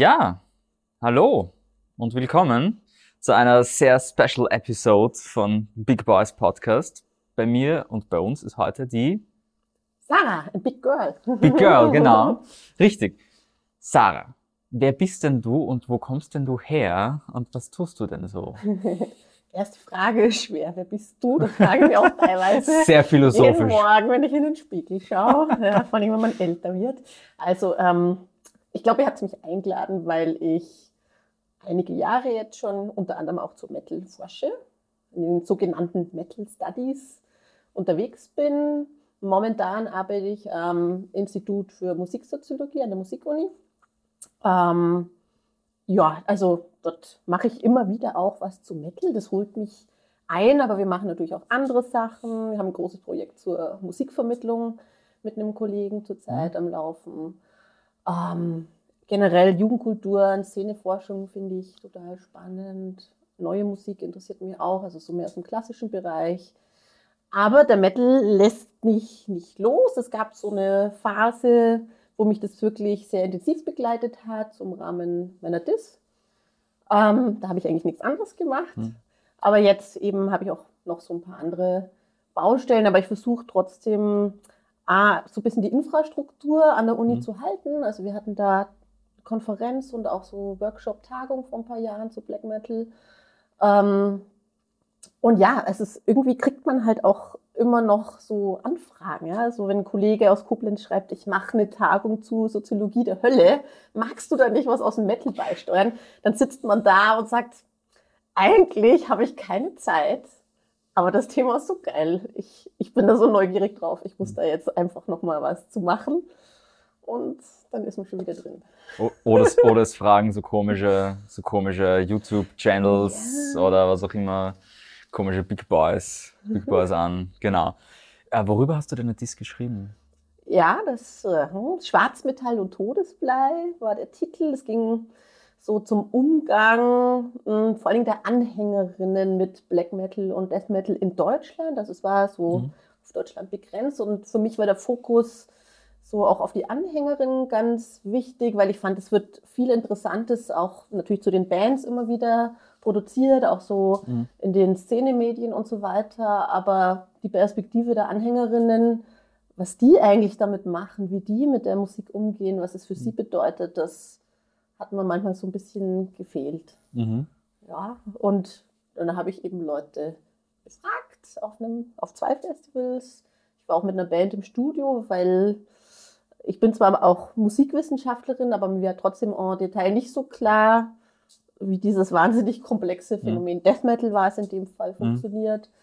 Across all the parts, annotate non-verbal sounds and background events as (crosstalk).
Ja, hallo und willkommen zu einer sehr special Episode von Big Boys Podcast. Bei mir und bei uns ist heute die Sarah, Big Girl. Big Girl, genau. (laughs) Richtig. Sarah, wer bist denn du und wo kommst denn du her und was tust du denn so? (laughs) Erste Frage ist schwer. Wer bist du? Das fragen wir auch teilweise. (laughs) Sehr philosophisch. Jeden Morgen, wenn ich in den Spiegel schaue. Ja, vor allem, wenn man älter wird. Also, ähm, ich glaube, ihr habt mich eingeladen, weil ich einige Jahre jetzt schon unter anderem auch zu Metal forsche, in den sogenannten Metal Studies unterwegs bin. Momentan arbeite ich am Institut für Musiksoziologie an der Musikuni. Ähm, ja, also dort mache ich immer wieder auch was zu Metal. Das holt mich ein, aber wir machen natürlich auch andere Sachen. Wir haben ein großes Projekt zur Musikvermittlung mit einem Kollegen zurzeit mhm. am Laufen. Ähm, generell Jugendkulturen, Szeneforschung finde ich total spannend. Neue Musik interessiert mich auch, also so mehr aus dem klassischen Bereich. Aber der Metal lässt mich nicht los. Es gab so eine Phase, wo mich das wirklich sehr intensiv begleitet hat, im Rahmen meiner DIS. Ähm, da habe ich eigentlich nichts anderes gemacht. Hm. Aber jetzt eben habe ich auch noch so ein paar andere Baustellen, aber ich versuche trotzdem ah, so ein bisschen die Infrastruktur an der Uni mhm. zu halten. Also wir hatten da Konferenz und auch so Workshop-Tagung vor ein paar Jahren zu Black Metal. Ähm, und ja, es ist irgendwie kriegt man halt auch immer noch so Anfragen. Ja? Also wenn ein Kollege aus Koblenz schreibt, ich mache eine Tagung zu Soziologie der Hölle, magst du da nicht was aus dem Metal beisteuern? Dann sitzt man da und sagt, eigentlich habe ich keine Zeit, aber das Thema ist so geil. Ich, ich bin da so neugierig drauf. Ich muss da jetzt einfach noch mal was zu machen. Und dann ist man schon wieder drin. Oder es, oder es fragen so komische, so komische YouTube-Channels ja. oder was auch immer, komische Big Boys, Big Boys an. Genau. Äh, worüber hast du denn Disk geschrieben? Ja, das äh, Schwarzmetall und Todesblei war der Titel. Es ging so zum Umgang mh, hm, vor allem der Anhängerinnen mit Black Metal und Death Metal in Deutschland. Also es war so mhm. auf Deutschland begrenzt und für mich war der Fokus so auch auf die Anhängerinnen ganz wichtig, weil ich fand, es wird viel Interessantes auch natürlich zu den Bands immer wieder produziert, auch so mhm. in den Szenemedien und so weiter. Aber die Perspektive der Anhängerinnen, was die eigentlich damit machen, wie die mit der Musik umgehen, was es für mhm. sie bedeutet, das hat mir manchmal so ein bisschen gefehlt. Mhm. Ja, und dann habe ich eben Leute gefragt auf, einem, auf zwei Festivals. Ich war auch mit einer Band im Studio, weil ich bin zwar auch Musikwissenschaftlerin, aber mir war trotzdem en Detail nicht so klar, wie dieses wahnsinnig komplexe mhm. Phänomen mhm. Death Metal war es in dem Fall mhm. funktioniert. Mhm.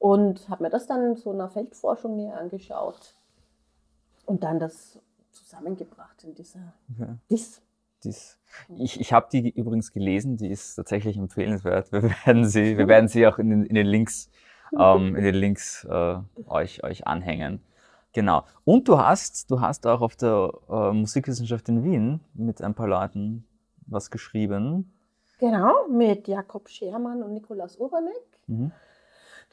Und habe mir das dann so einer Feldforschung näher angeschaut und dann das zusammengebracht in dieser okay. Dis dies, ich ich habe die übrigens gelesen, die ist tatsächlich empfehlenswert. Wir werden sie, wir werden sie auch in den, in den Links, ähm, in den Links äh, euch, euch anhängen. Genau. Und du hast, du hast auch auf der äh, Musikwissenschaft in Wien mit ein paar Leuten was geschrieben. Genau, mit Jakob Schermann und Nikolaus Urbanek. Mhm.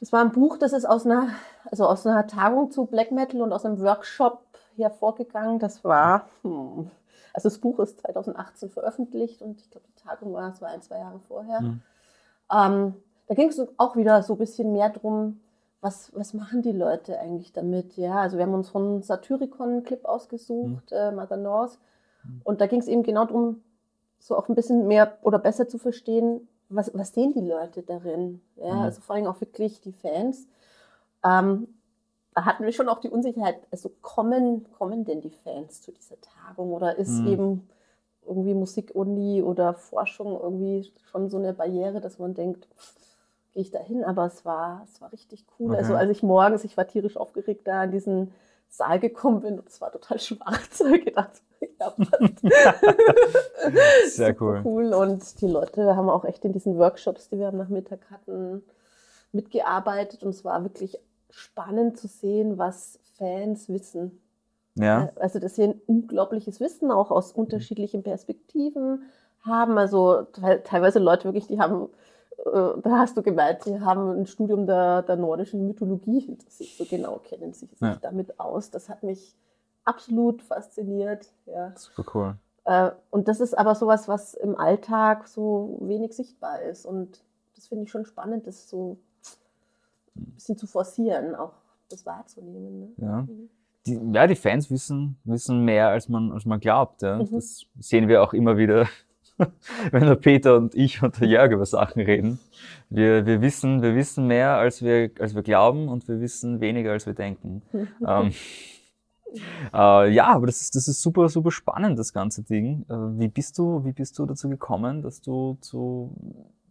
Das war ein Buch, das ist aus einer, also aus einer Tagung zu Black Metal und aus einem Workshop hervorgegangen. Das war, hm, also das Buch ist 2018 veröffentlicht und ich glaube, die Tagung war, es war ein, zwei Jahre vorher. Mhm. Ähm, da ging es auch wieder so ein bisschen mehr drum, was, was machen die Leute eigentlich damit? Ja, also wir haben uns von Satyricon einen Clip ausgesucht, mhm. äh, Mother North. Mhm. Und da ging es eben genau darum, so auch ein bisschen mehr oder besser zu verstehen, was, was sehen die Leute darin? Ja, mhm. also vor allem auch wirklich die Fans. Ähm, hatten wir schon auch die Unsicherheit, also kommen, kommen denn die Fans zu dieser Tagung oder ist mhm. eben irgendwie Musikuni oder Forschung irgendwie schon so eine Barriere, dass man denkt, gehe ich da hin? Aber es war, es war richtig cool. Okay. Also als ich morgens, ich war tierisch aufgeregt, da in diesen Saal gekommen bin und es war total (laughs) schwarz, ich gedacht, ja, (laughs) Sehr cool. cool. Und die Leute haben auch echt in diesen Workshops, die wir am Nachmittag hatten, mitgearbeitet und es war wirklich spannend zu sehen, was Fans wissen. Ja. Also, dass sie ein unglaubliches Wissen auch aus unterschiedlichen Perspektiven haben. Also teilweise Leute wirklich, die haben, äh, da hast du gemeint, die haben ein Studium der, der nordischen Mythologie hinter sich. So genau kennen sie sich ja. damit aus. Das hat mich absolut fasziniert. Ja. Super cool. Äh, und das ist aber sowas, was im Alltag so wenig sichtbar ist. Und das finde ich schon spannend, das so ein bisschen zu forcieren, auch das wahrzunehmen. Ne? Ja. Mhm. Die, ja, die Fans wissen, wissen mehr, als man, als man glaubt. Ja. Mhm. Das sehen wir auch immer wieder, (laughs) wenn der Peter und ich und der Jörg über Sachen reden. Wir, wir, wissen, wir wissen mehr, als wir, als wir glauben und wir wissen weniger, als wir denken. (laughs) ähm, äh, ja, aber das ist, das ist super, super spannend, das ganze Ding. Äh, wie, bist du, wie bist du dazu gekommen, dass du zu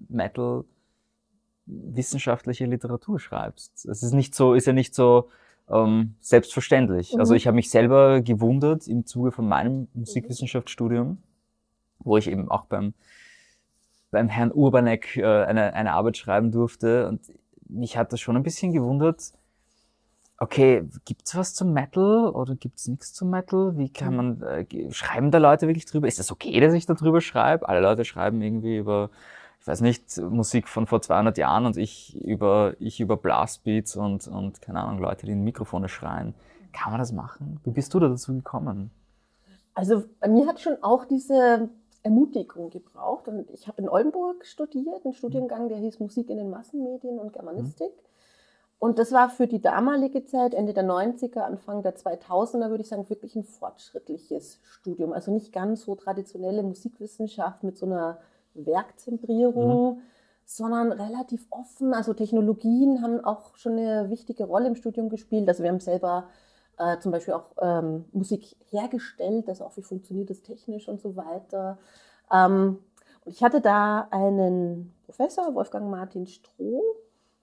Metal wissenschaftliche Literatur schreibst? Es ist nicht so, ist ja nicht so ähm, selbstverständlich. Mhm. Also ich habe mich selber gewundert im Zuge von meinem Musikwissenschaftsstudium, wo ich eben auch beim beim Herrn Urbanek äh, eine, eine Arbeit schreiben durfte und mich hat das schon ein bisschen gewundert, okay, gibt's was zum Metal oder gibt's nichts zum Metal? Wie kann mhm. man, äh, schreiben da Leute wirklich drüber? Ist das okay, dass ich da drüber schreibe? Alle Leute schreiben irgendwie über, ich weiß nicht, Musik von vor 200 Jahren und ich über, ich über Blastbeats und, und keine Ahnung, Leute, die in Mikrofone schreien. Kann man das machen? Wie bist du da dazu gekommen? Also bei mir hat schon auch diese Ermutigung gebraucht und ich habe in Oldenburg studiert, einen Studiengang, der hieß Musik in den Massenmedien und Germanistik. Mhm. Und das war für die damalige Zeit, Ende der 90er, Anfang der 2000er, würde ich sagen, wirklich ein fortschrittliches Studium. Also nicht ganz so traditionelle Musikwissenschaft mit so einer Werkzentrierung, mhm. sondern relativ offen. Also Technologien haben auch schon eine wichtige Rolle im Studium gespielt. Also wir haben selber äh, zum Beispiel auch ähm, Musik hergestellt, also auch wie funktioniert das technisch und so weiter. Ähm, und ich hatte da einen Professor, Wolfgang Martin Stroh,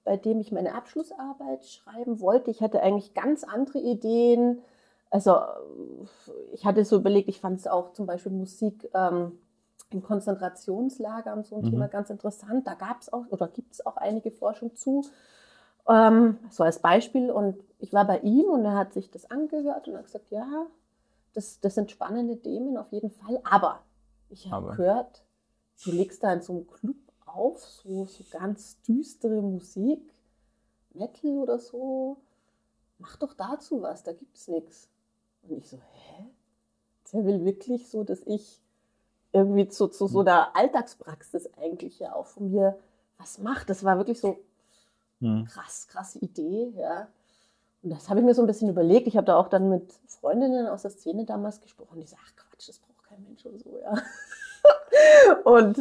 bei dem ich meine Abschlussarbeit schreiben wollte. Ich hatte eigentlich ganz andere Ideen. Also ich hatte so überlegt, ich fand es auch zum Beispiel Musik ähm, in Konzentrationslagern so ein mhm. Thema ganz interessant. Da gab es auch oder gibt es auch einige Forschung zu. Ähm, so als Beispiel. Und ich war bei ihm und er hat sich das angehört und hat gesagt, ja, das, das sind spannende Themen auf jeden Fall. Aber ich habe gehört, du legst da in so einem Club auf, so, so ganz düstere Musik, Metal oder so. Mach doch dazu was, da gibt's nichts. Und ich so, hä? Der will wirklich so, dass ich irgendwie zu, zu so einer Alltagspraxis eigentlich ja auch von mir was mache. Das war wirklich so hm. krass, krasse Idee, ja. Und das habe ich mir so ein bisschen überlegt. Ich habe da auch dann mit Freundinnen aus der Szene damals gesprochen, die sagen, ach Quatsch, das braucht kein Mensch und so, ja. (laughs) und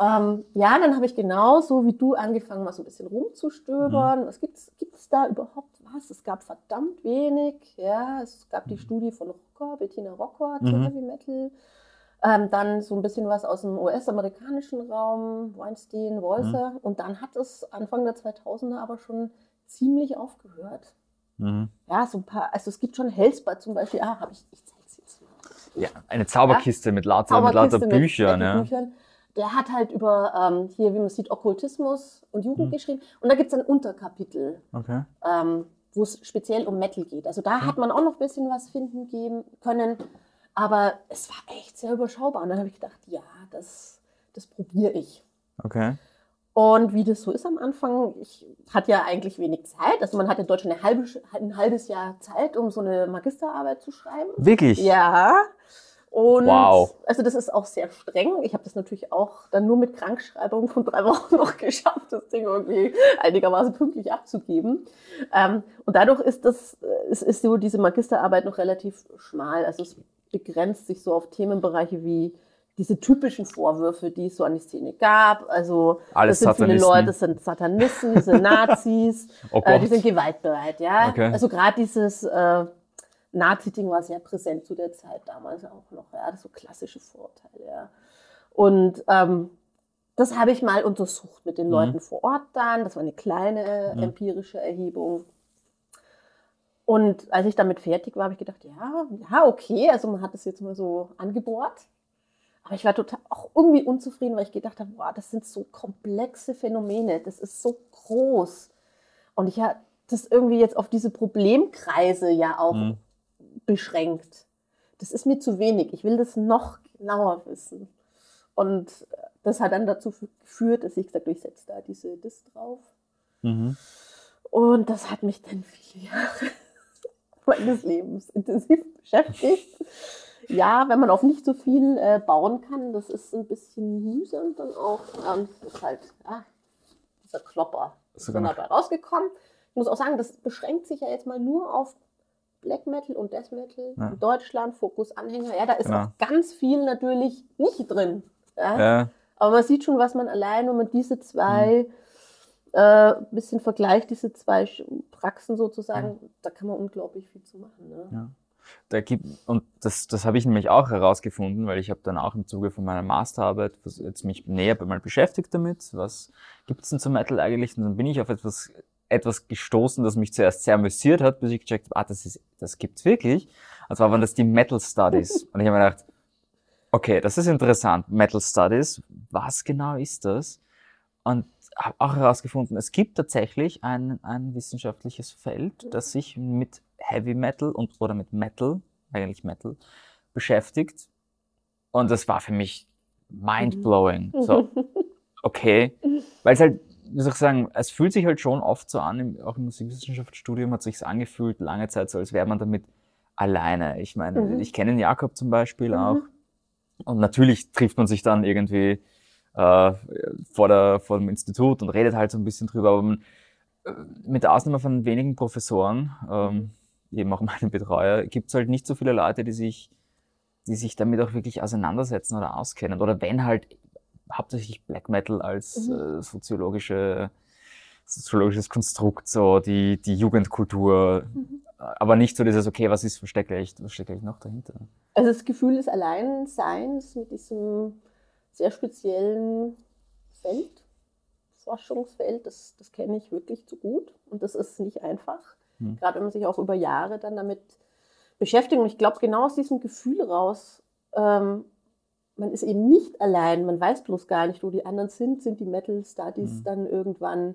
ähm, ja, dann habe ich genauso wie du angefangen, mal so ein bisschen rumzustöbern. Mhm. Was gibt's, gibt's da überhaupt was? Es gab verdammt wenig. Ja, es gab die mhm. Studie von Rocker, Bettina Rocker mhm. Heavy Metal. Ähm, dann so ein bisschen was aus dem US-amerikanischen Raum, Weinstein, Walser. Mhm. Und dann hat es Anfang der 2000er aber schon ziemlich aufgehört. Mhm. Ja, so ein paar, also es gibt schon Hellspot zum Beispiel, ah, habe ich, ich ja, eine Zauberkiste ja? mit lauter, Zauberkiste mit lauter Büchern. Mit, ja. Büchern. Der hat halt über, ähm, hier, wie man sieht, Okkultismus und Jugend hm. geschrieben. Und da gibt es ein Unterkapitel, okay. ähm, wo es speziell um Metal geht. Also da hm. hat man auch noch ein bisschen was finden geben können. Aber es war echt sehr überschaubar. Und dann habe ich gedacht, ja, das, das probiere ich. Okay. Und wie das so ist am Anfang, ich hatte ja eigentlich wenig Zeit. Also man hatte in Deutschland eine halbe, ein halbes Jahr Zeit, um so eine Magisterarbeit zu schreiben. Wirklich? Ja. Und wow. also das ist auch sehr streng. Ich habe das natürlich auch dann nur mit Krankschreibung von drei (laughs) Wochen noch geschafft, das Ding irgendwie einigermaßen pünktlich abzugeben. Ähm, und dadurch ist das, es ist so diese Magisterarbeit noch relativ schmal. Also es begrenzt sich so auf Themenbereiche wie diese typischen Vorwürfe, die es so an die Szene gab. Also Alles das sind viele Leute, das sind Satanisten, diese (laughs) Nazis, oh äh, die sind gewaltbereit, ja. Okay. Also gerade dieses äh, Nazi-Ding war sehr präsent zu der Zeit damals auch noch, ja, das so klassische Vorurteile, ja. Und ähm, das habe ich mal untersucht mit den mhm. Leuten vor Ort dann. Das war eine kleine mhm. empirische Erhebung. Und als ich damit fertig war, habe ich gedacht, ja, ja, okay, also man hat es jetzt mal so angebohrt. Aber ich war total auch irgendwie unzufrieden, weil ich gedacht habe, wow, das sind so komplexe Phänomene, das ist so groß. Und ich habe das irgendwie jetzt auf diese Problemkreise ja auch mhm. beschränkt. Das ist mir zu wenig. Ich will das noch genauer wissen. Und das hat dann dazu geführt, dass ich gesagt habe, ich setze da diese Dis drauf. Mhm. Und das hat mich dann viele Jahre meines Lebens intensiv (laughs) beschäftigt. Ja, wenn man auf nicht so viel äh, bauen kann, das ist ein bisschen mühsam dann auch. Und es ist halt, ja, dieser Klopper ist dann dabei rausgekommen. Ich muss auch sagen, das beschränkt sich ja jetzt mal nur auf Black Metal und Death Metal ja. in Deutschland, Fokus Anhänger. Ja, da ist genau. auch ganz viel natürlich nicht drin. Ja? ja? Aber man sieht schon, was man allein, wenn man diese zwei mhm. Äh, bisschen vergleicht, diese zwei Praxen sozusagen, ja. da kann man unglaublich viel zu machen. Ne? Ja. Da gibt, und das, das habe ich nämlich auch herausgefunden, weil ich habe dann auch im Zuge von meiner Masterarbeit jetzt mich näher mal beschäftigt damit, was gibt es denn zum Metal eigentlich? Und dann bin ich auf etwas etwas gestoßen, das mich zuerst sehr amüsiert hat, bis ich gecheckt habe, ah, das, ist, das gibt's wirklich. Und zwar waren das die Metal Studies. (laughs) Und ich habe mir gedacht, okay, das ist interessant, Metal Studies, was genau ist das? Und habe auch herausgefunden, es gibt tatsächlich ein, ein wissenschaftliches Feld, das sich mit Heavy Metal und oder mit Metal, eigentlich Metal, beschäftigt. Und das war für mich mind-blowing. So, (laughs) okay. Weil es halt wie soll ich sagen, es fühlt sich halt schon oft so an, auch im Musikwissenschaftsstudium hat sich angefühlt, lange Zeit so, als wäre man damit alleine. Ich meine, mhm. ich kenne den Jakob zum Beispiel mhm. auch. Und natürlich trifft man sich dann irgendwie äh, vor, der, vor dem Institut und redet halt so ein bisschen drüber. Aber man, äh, mit der Ausnahme von wenigen Professoren, ähm, eben auch (laughs) meinen Betreuer, gibt es halt nicht so viele Leute, die sich, die sich damit auch wirklich auseinandersetzen oder auskennen. Oder wenn halt hauptsächlich Black Metal als mhm. äh, soziologische, soziologisches Konstrukt, so die, die Jugendkultur, mhm. aber nicht so dieses, okay, was ist, was steckt eigentlich, was steckt eigentlich noch dahinter? Also das Gefühl des Alleinseins mit diesem sehr speziellen Feld, Forschungsfeld, das, das kenne ich wirklich zu gut und das ist nicht einfach, mhm. gerade wenn man sich auch über Jahre dann damit beschäftigt. Und ich glaube, genau aus diesem Gefühl raus ähm, man ist eben nicht allein, man weiß bloß gar nicht, wo die anderen sind, sind die Metal Studies mhm. dann irgendwann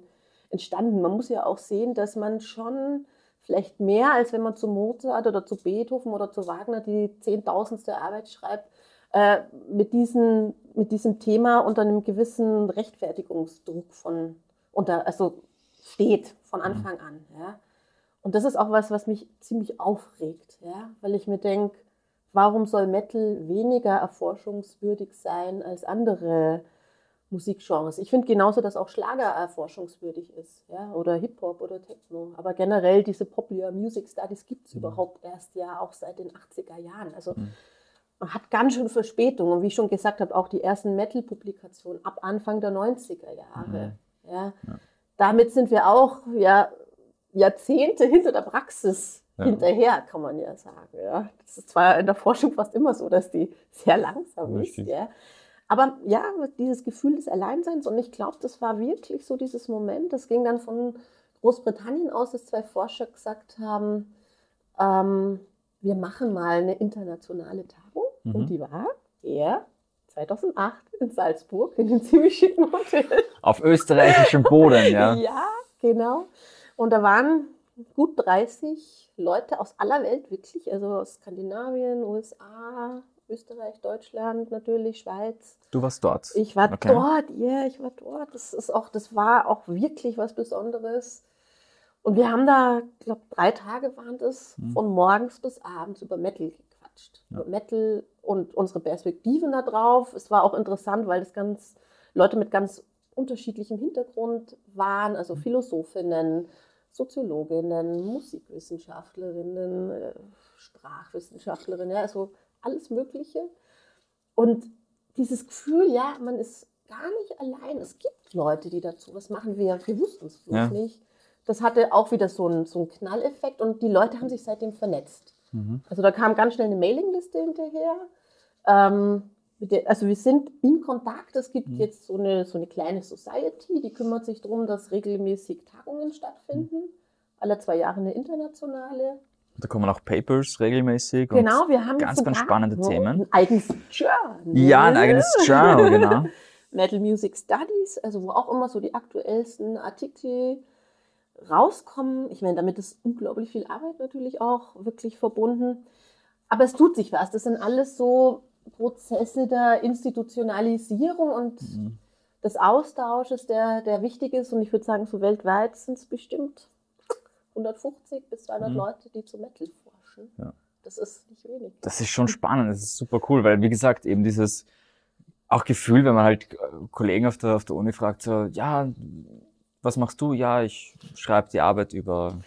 entstanden. Man muss ja auch sehen, dass man schon vielleicht mehr, als wenn man zu Mozart oder zu Beethoven oder zu Wagner die zehntausendste Arbeit schreibt, äh, mit, diesen, mit diesem Thema unter einem gewissen Rechtfertigungsdruck von, unter, also steht von mhm. Anfang an. Ja. Und das ist auch was, was mich ziemlich aufregt, ja, weil ich mir denke, warum soll Metal weniger erforschungswürdig sein als andere Musikgenres? Ich finde genauso, dass auch Schlager erforschungswürdig ist, ja, oder Hip-Hop oder Techno. Aber generell diese Popular Music Studies gibt es mhm. überhaupt erst ja auch seit den 80er Jahren. Also mhm. Hat ganz schön Verspätung. Und wie ich schon gesagt habe, auch die ersten Metal-Publikationen ab Anfang der 90er Jahre. Mhm. Ja. ja. Damit sind wir auch ja, Jahrzehnte hinter der Praxis ja. hinterher, kann man ja sagen. Ja. Das ist zwar in der Forschung fast immer so, dass die sehr langsam Richtig. ist. Ja. Aber ja, dieses Gefühl des Alleinseins, und ich glaube, das war wirklich so dieses Moment, das ging dann von Großbritannien aus, dass zwei Forscher gesagt haben, ähm, wir machen mal eine internationale Tagung. Mhm. Und die war eher 2008 in Salzburg in einem (laughs) ziemlich schicken Hotel. Auf österreichischem Boden, ja. (laughs) ja, genau. Und da waren gut 30 Leute aus aller Welt wirklich, also aus Skandinavien, USA, Österreich, Deutschland natürlich, Schweiz. Du warst dort. Ich war okay. dort, ja, yeah, ich war dort. Das ist auch, das war auch wirklich was Besonderes. Und wir haben da, ich glaube, drei Tage waren das, hm. von morgens bis abends über Metal gequatscht. Ja. Metal und unsere Perspektiven da drauf. Es war auch interessant, weil das ganz Leute mit ganz unterschiedlichem Hintergrund waren, also hm. Philosophinnen, Soziologinnen, Musikwissenschaftlerinnen, äh, Sprachwissenschaftlerinnen, ja, also alles Mögliche. Und dieses Gefühl, ja, man ist gar nicht allein. Es gibt Leute, die dazu was machen. Wir, wir wussten es bloß ja. nicht. Das hatte auch wieder so einen, so einen Knalleffekt und die Leute haben sich seitdem vernetzt. Mhm. Also da kam ganz schnell eine Mailingliste hinterher. Ähm, der, also wir sind in Kontakt. Es gibt mhm. jetzt so eine, so eine kleine Society, die kümmert sich darum, dass regelmäßig Tagungen stattfinden. Mhm. Alle zwei Jahre eine internationale. Da kommen auch Papers regelmäßig. Genau, wir haben ganz, ganz spannende Themen. Ein eigenes Journal. Ja, ein eigenes (laughs) Journal, genau. Metal Music Studies, also wo auch immer so die aktuellsten Artikel rauskommen. Ich meine, damit ist unglaublich viel Arbeit natürlich auch wirklich verbunden. Aber es tut sich was. Das sind alles so Prozesse der Institutionalisierung und mhm. des Austausches, der, der wichtig ist. Und ich würde sagen, so weltweit sind es bestimmt 150 bis 200 mhm. Leute, die zu Metal forschen. Ja. Das ist nicht wenig. Das ist schon spannend, das ist super cool, weil wie gesagt, eben dieses auch Gefühl, wenn man halt Kollegen auf der, auf der Uni fragt, so, ja, was machst du? Ja, ich schreibe die Arbeit über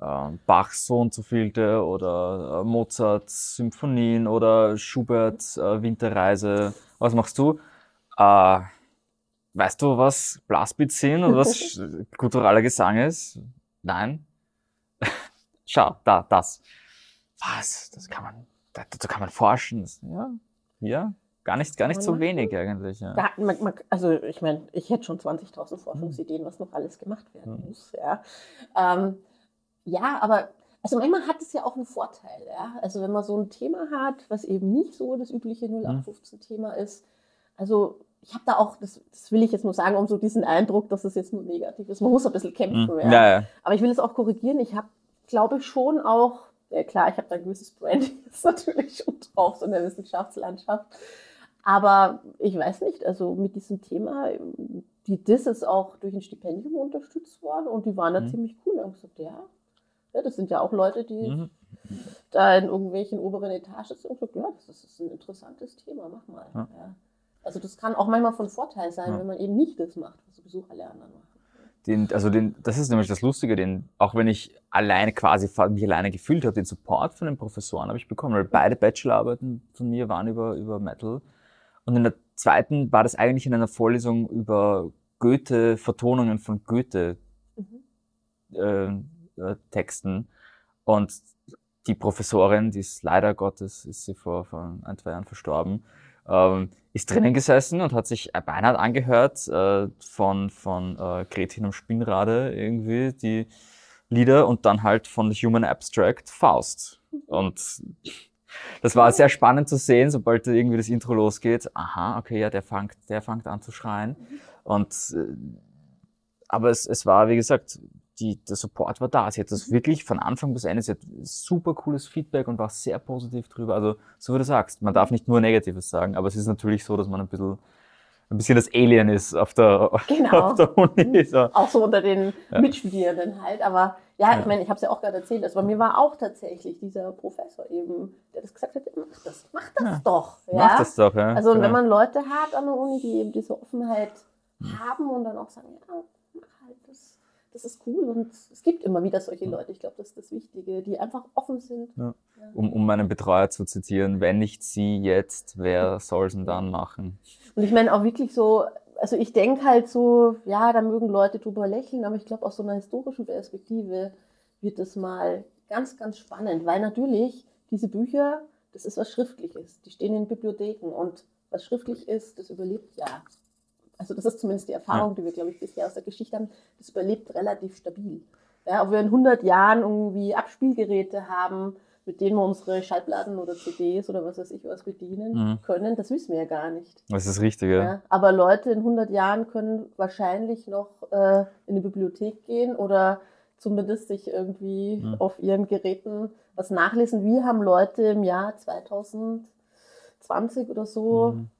äh, Bachs so und so vielte oder äh, Mozart Symphonien oder Schubert äh, Winterreise. Was machst du? Äh, weißt du, was Blastbeats sind oder was (laughs) kultureller Gesang ist? Nein. (laughs) Schau, da, das. Was? Das kann man, dazu kann man forschen. Ja, ja, Gar nicht, gar nicht so wenig eigentlich. Ja. Da, man, man, also ich meine, ich hätte schon 20.000 Forschungsideen, was noch alles gemacht werden Hm. muss. Ja, ähm, ja aber also manchmal hat es ja auch einen Vorteil. Ja? Also wenn man so ein Thema hat, was eben nicht so das übliche 0815-Thema ist. Also ich habe da auch, das, das will ich jetzt nur sagen, um so diesen Eindruck, dass es jetzt nur negativ ist. Man muss ein bisschen kämpfen. Hm. Ja? Ja, ja. Aber ich will es auch korrigieren. Ich habe, glaube ich, schon auch, ja klar, ich habe da ein gewisses Branding jetzt (laughs) natürlich schon drauf, so in der Wissenschaftslandschaft. Aber ich weiß nicht, also mit diesem Thema, die DIS ist auch durch ein Stipendium unterstützt worden und die waren da Mhm. ziemlich cool. Und haben gesagt, ja, ja, das sind ja auch Leute, die Mhm. da in irgendwelchen oberen Etagen sind und gesagt, ja, das ist ein interessantes Thema, mach mal. Ja. Ja. Also das kann auch manchmal von Vorteil sein, Ja. wenn man eben nicht das macht, was sowieso alle anderen machen. Den, also den, das ist nämlich das Lustige, den, auch wenn ich alleine quasi mich alleine gefühlt habe, den Support von den Professoren habe ich bekommen, weil beide Bachelorarbeiten von mir waren über, über Metal. Und in der zweiten war das eigentlich in einer Vorlesung über Goethe, Vertonungen von Goethe Mhm. äh, äh, Texten. Und die Professorin, die ist leider Gottes, ist sie vor, vor ein, zwei Jahren verstorben, ähm, ist drinnen gesessen und hat sich beinahe angehört äh, von, von äh, Gretin am Spinnrade irgendwie, die Lieder und dann halt von Human Abstract Faust. Und das war sehr spannend zu sehen, sobald irgendwie das Intro losgeht. Aha, okay, ja, der fängt, der fängt an zu schreien. Und äh, aber es, es war, wie gesagt, die, der Support war da. Sie hat das wirklich von Anfang bis Ende, sie hat super cooles Feedback und war sehr positiv drüber. Also, so wie du sagst, man darf nicht nur Negatives sagen, aber es ist natürlich so, dass man ein bisschen, ein bisschen das Alien ist auf der, (laughs) Genau. auf der Uni. So. Auch so unter den Ja. Mitstudierenden halt. Aber ja, Ja. ich meine, ich habe es ja auch gerade erzählt. Also bei mir war auch tatsächlich dieser Professor eben, der das gesagt hat, mach das, mach das Ja. doch. Ja? Mach das doch, ja. Also wenn Genau. man Leute hat an der Uni, die eben diese Offenheit haben und dann auch sagen, ja, mach halt, das, das ist cool. Und es gibt immer wieder solche Leute, ich glaube, das ist das Wichtige, die einfach offen sind. Ja. um, um meinen Betreuer zu zitieren, wenn nicht sie jetzt, wer (laughs) soll's denn dann machen? Und ich meine auch wirklich so, also ich denke halt so, ja, da mögen Leute drüber lächeln, aber ich glaube aus so einer historischen Perspektive wird das mal ganz, ganz spannend, weil natürlich diese Bücher, das ist was Schriftliches, die stehen in Bibliotheken und was schriftlich ist, das überlebt ja. Also das ist zumindest die Erfahrung, die wir, glaube ich, bisher aus der Geschichte haben, das überlebt relativ stabil. Ja, ob wir in 100 Jahren irgendwie Abspielgeräte haben, mit denen wir unsere Schallplatten oder CDs oder was weiß ich was bedienen Mhm. können, das wissen wir ja gar nicht. Das ist das Richtige. Ja, aber Leute in 100 Jahren können wahrscheinlich noch äh, in die Bibliothek gehen oder zumindest sich irgendwie Mhm. auf ihren Geräten was nachlesen. Wir haben Leute im Jahr 2020 oder so Mhm.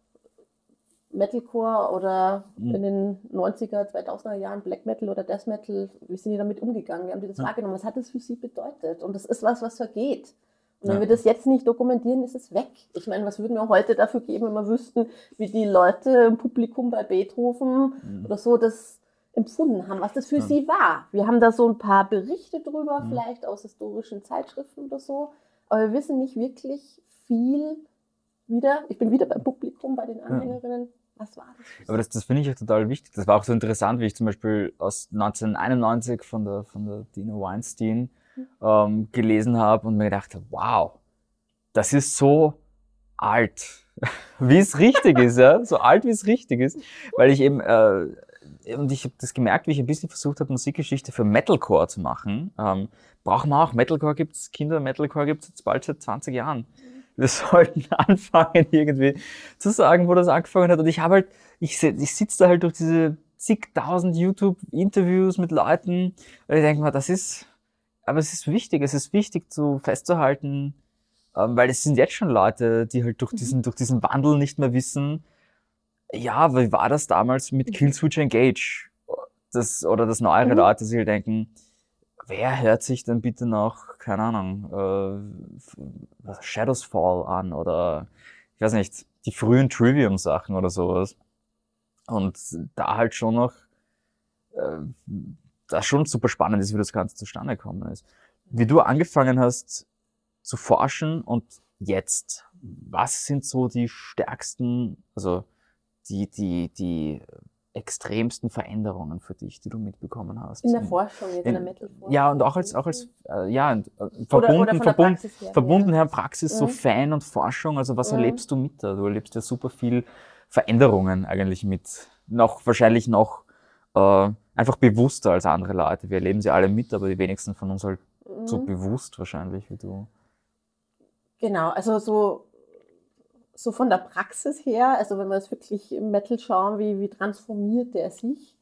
Metalcore oder Mhm. in den 90er, 2000er Jahren Black Metal oder Death Metal, wie sind die damit umgegangen? Wie haben die das Ja. wahrgenommen? Was hat das für sie bedeutet? Und das ist was, was vergeht. Und wenn Ja. wir das jetzt nicht dokumentieren, ist es weg. Ich meine, was würden wir heute dafür geben, wenn wir wüssten, wie die Leute im Publikum bei Beethoven Mhm. oder so das empfunden haben, was das für Ja. sie war. Wir haben da so ein paar Berichte drüber, Mhm. vielleicht aus historischen Zeitschriften oder so, aber wir wissen nicht wirklich viel wieder. Ich bin wieder beim Publikum, bei den Anhängerinnen. Was war das? Aber das, das finde ich auch total wichtig. Das war auch so interessant, wie ich zum Beispiel aus 1991 von der, von der Dina Weinstein ähm, gelesen habe und mir gedacht habe, wow, das ist so alt, (laughs) wie es richtig ist, ja, so alt, wie es richtig ist, weil ich eben, äh, und ich habe das gemerkt, wie ich ein bisschen versucht habe, Musikgeschichte für Metalcore zu machen. Ähm, brauchen wir auch, Metalcore gibt's Kinder, Metalcore gibt's jetzt bald seit 20 Jahren. Wir sollten (laughs) anfangen, irgendwie zu sagen, wo das angefangen hat. Und ich habe halt, ich, ich sitze da halt durch diese zigtausend YouTube-Interviews mit Leuten und ich denke mal, das ist, aber es ist wichtig, es ist wichtig zu festzuhalten, ähm, weil es sind jetzt schon Leute, die halt durch diesen, durch diesen Wandel nicht mehr wissen, ja, wie war das damals mit Killswitch Engage? Das, oder das neuere Mhm. Leute, die halt denken, wer hört sich denn bitte noch, keine Ahnung, äh, Shadows Fall an oder ich weiß nicht, die frühen Trivium-Sachen oder sowas. Und da halt schon noch, äh, das schon super spannend ist, wie das Ganze zustande gekommen ist. Wie du angefangen hast zu forschen und jetzt, was sind so die stärksten, also die, die, die extremsten Veränderungen für dich, die du mitbekommen hast? In der Forschung, jetzt in, der Metal-Forschung? Ja, und auch als, auch als äh, ja, äh, verbunden, oder, oder verbunden, her, verbunden ja. Praxis, mhm. so Fan und Forschung. Also was mhm. erlebst du mit da? Du erlebst ja super viel Veränderungen eigentlich mit. Noch, wahrscheinlich noch äh, einfach bewusster als andere Leute. Wir erleben sie alle mit, aber die wenigsten von uns halt mhm. so bewusst wahrscheinlich wie du. Genau, also so so von der Praxis her, also wenn wir es wirklich im Metal schauen, wie, wie transformiert der sich,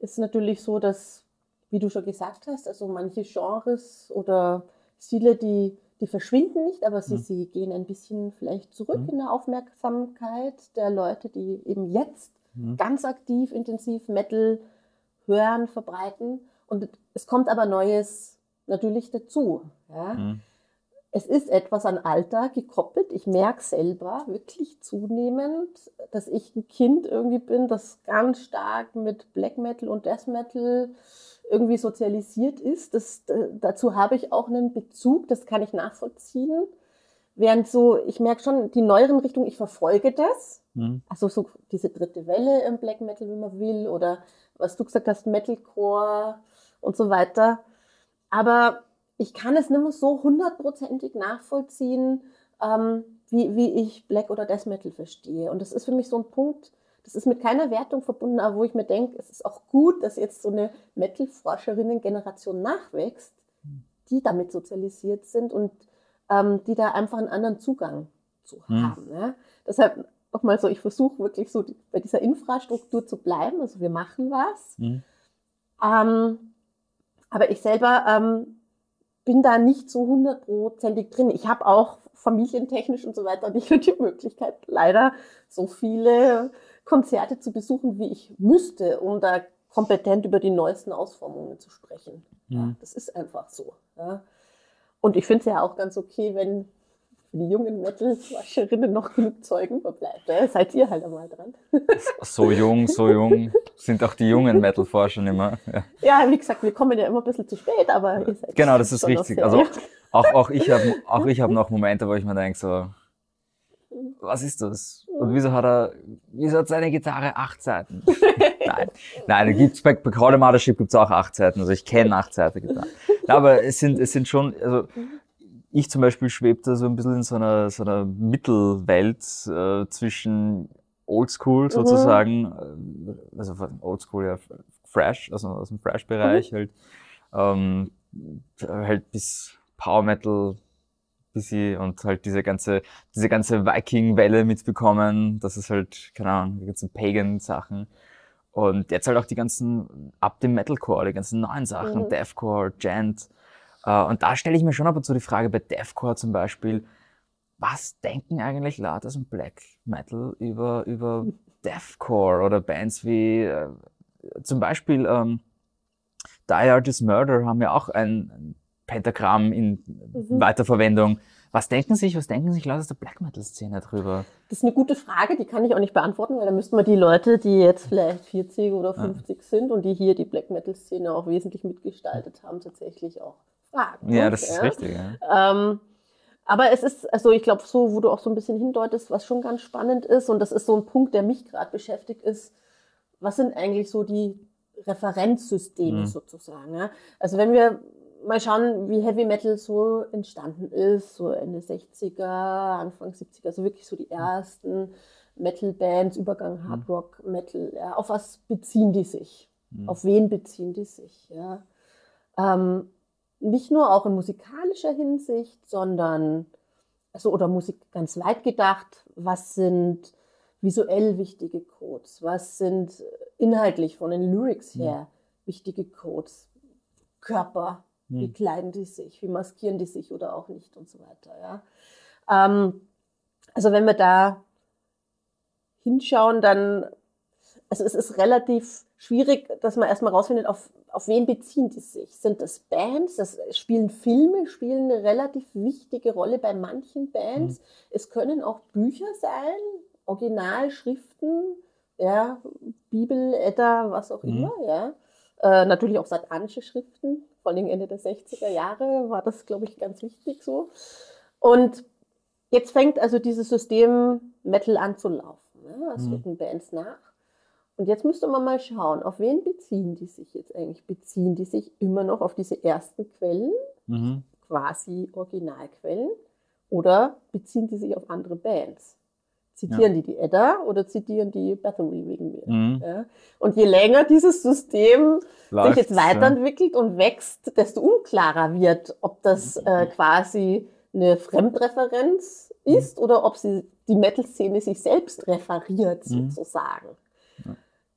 ist natürlich so, dass, wie du schon gesagt hast, also manche Genres oder Stile, die, die verschwinden nicht, aber sie, mhm. sie gehen ein bisschen vielleicht zurück mhm. in der Aufmerksamkeit der Leute, die eben jetzt mhm. ganz aktiv, intensiv Metal hören, verbreiten. Und es kommt aber Neues natürlich dazu. Ja? Es ist etwas an Alter gekoppelt. Ich merke selber wirklich zunehmend, dass ich ein Kind irgendwie bin, das ganz stark mit Black Metal und Death Metal irgendwie sozialisiert ist. Das, dazu habe ich auch einen Bezug, das kann ich nachvollziehen. Während so, ich merke schon, die neueren Richtungen, ich verfolge das. Mhm. Also so diese dritte Welle im Black Metal, wie man will, oder was du gesagt hast, Metalcore und so weiter. Aber ich kann es nicht mehr so hundertprozentig nachvollziehen, ähm, wie, wie ich Black oder Death Metal verstehe. Und das ist für mich so ein Punkt, das ist mit keiner Wertung verbunden, aber wo ich mir denke, es ist auch gut, dass jetzt so eine Metal-Forscherinnen-Generation nachwächst, die damit sozialisiert sind und ähm, die da einfach einen anderen Zugang zu hm. haben. Ja? Deshalb nochmal so, ich versuche wirklich so bei dieser Infrastruktur zu bleiben. Also wir machen was. Hm. Ähm, aber ich selber ähm, bin da nicht so hundertprozentig drin. Ich habe auch familientechnisch und so weiter nicht die Möglichkeit, leider so viele Konzerte zu besuchen, wie ich müsste, um da kompetent über die neuesten Ausformungen zu sprechen. Ja. Ja, das ist einfach so. Ja. Und ich finde es ja auch ganz okay, wenn für die jungen Metal-Wascherinnen noch genug Zeugen verbleibt. Ja? Seid ihr halt einmal dran. So jung, so jung sind auch die jungen Metal-Forscher immer. Ja. ja. wie gesagt, wir kommen ja immer ein bisschen zu spät, aber ihr seid Genau, das ist richtig. Also auch, auch ich habe auch ich hab noch Momente, wo ich mir denke, so, was ist das? Und wieso hat er, wieso hat seine Gitarre acht Seiten? (laughs) Nein, nein, gibt's bei, bei Crowley Mothership gibt's auch acht Seiten. Also ich kenne acht Seiten Gitarre. Aber es sind, es sind schon, also ich zum Beispiel schwebte so ein bisschen in so einer, so einer Mittelwelt äh, zwischen Oldschool mhm. sozusagen, mhm. also Oldschool ja Fresh, also aus dem Fresh-Bereich mhm. halt, ähm, halt bis Power Metal bisschen und halt diese ganze, diese ganze Viking-Welle mitbekommen, das ist halt, keine Ahnung, die ganzen Pagan-Sachen. Und jetzt halt auch die ganzen, ab dem Metalcore, die ganzen neuen Sachen, mhm. Deathcore, Gent, und da stelle ich mir schon ab und zu die Frage bei Deathcore zum Beispiel, was denken eigentlich Leute aus dem Black Metal über, über Deathcore oder Bands wie äh, zum Beispiel ähm, Die Artist Murder haben ja auch ein Pentagramm in mhm. Weiterverwendung. Was denken sich, was denken sich Leute aus der Black Metal-Szene drüber? Das ist eine gute Frage, die kann ich auch nicht beantworten, weil da müssten wir die Leute, die jetzt vielleicht 40 oder 50 ja. sind und die hier die Black Metal-Szene auch wesentlich mitgestaltet haben, tatsächlich auch fragen. Ja, das ist richtig. Ja. Ähm, aber es ist, also ich glaube, so, wo du auch so ein bisschen hindeutest, was schon ganz spannend ist, und das ist so ein Punkt, der mich gerade beschäftigt, ist, was sind eigentlich so die Referenzsysteme mhm. sozusagen? Ja? Also wenn wir mal schauen, wie Heavy Metal so entstanden ist, so Ende 60er, Anfang 70er, also wirklich so die ersten Metal-Bands, Übergang mhm. Hard Rock, Metal, ja, auf was beziehen die sich? Mhm. Auf wen beziehen die sich? Ja? Ähm, nicht nur auch in musikalischer Hinsicht, sondern, also, oder Musik ganz weit gedacht, was sind visuell wichtige Codes, was sind inhaltlich von den Lyrics her ja. wichtige Codes, Körper, ja. wie kleiden die sich, wie maskieren die sich oder auch nicht und so weiter. Ja. Ähm, also wenn wir da hinschauen, dann also es ist relativ schwierig, dass man erstmal rausfindet, auf, auf wen beziehen die sich. Sind das Bands? Das spielen Filme, spielen eine relativ wichtige Rolle bei manchen Bands. Mhm. Es können auch Bücher sein, Originalschriften, ja, Bibel, Edda, was auch mhm. immer, ja. Äh, natürlich auch satanische Schriften, vor allem Ende der 60er Jahre war das, glaube ich, ganz wichtig so. Und jetzt fängt also dieses System Metal an zu laufen. Ja. Es mhm. rücken Bands nach. Und jetzt müsste man mal schauen, auf wen beziehen die sich jetzt eigentlich? Beziehen die sich immer noch auf diese ersten Quellen, mhm. quasi Originalquellen, oder beziehen die sich auf andere Bands? Zitieren ja. die die Edda oder zitieren die Bathory wegen mir? Mhm. Ja? Und je länger dieses System Läuft, sich jetzt weiterentwickelt ja. und wächst, desto unklarer wird, ob das äh, quasi eine Fremdreferenz ist mhm. oder ob sie die Metal-Szene sich selbst referiert, mhm. sozusagen.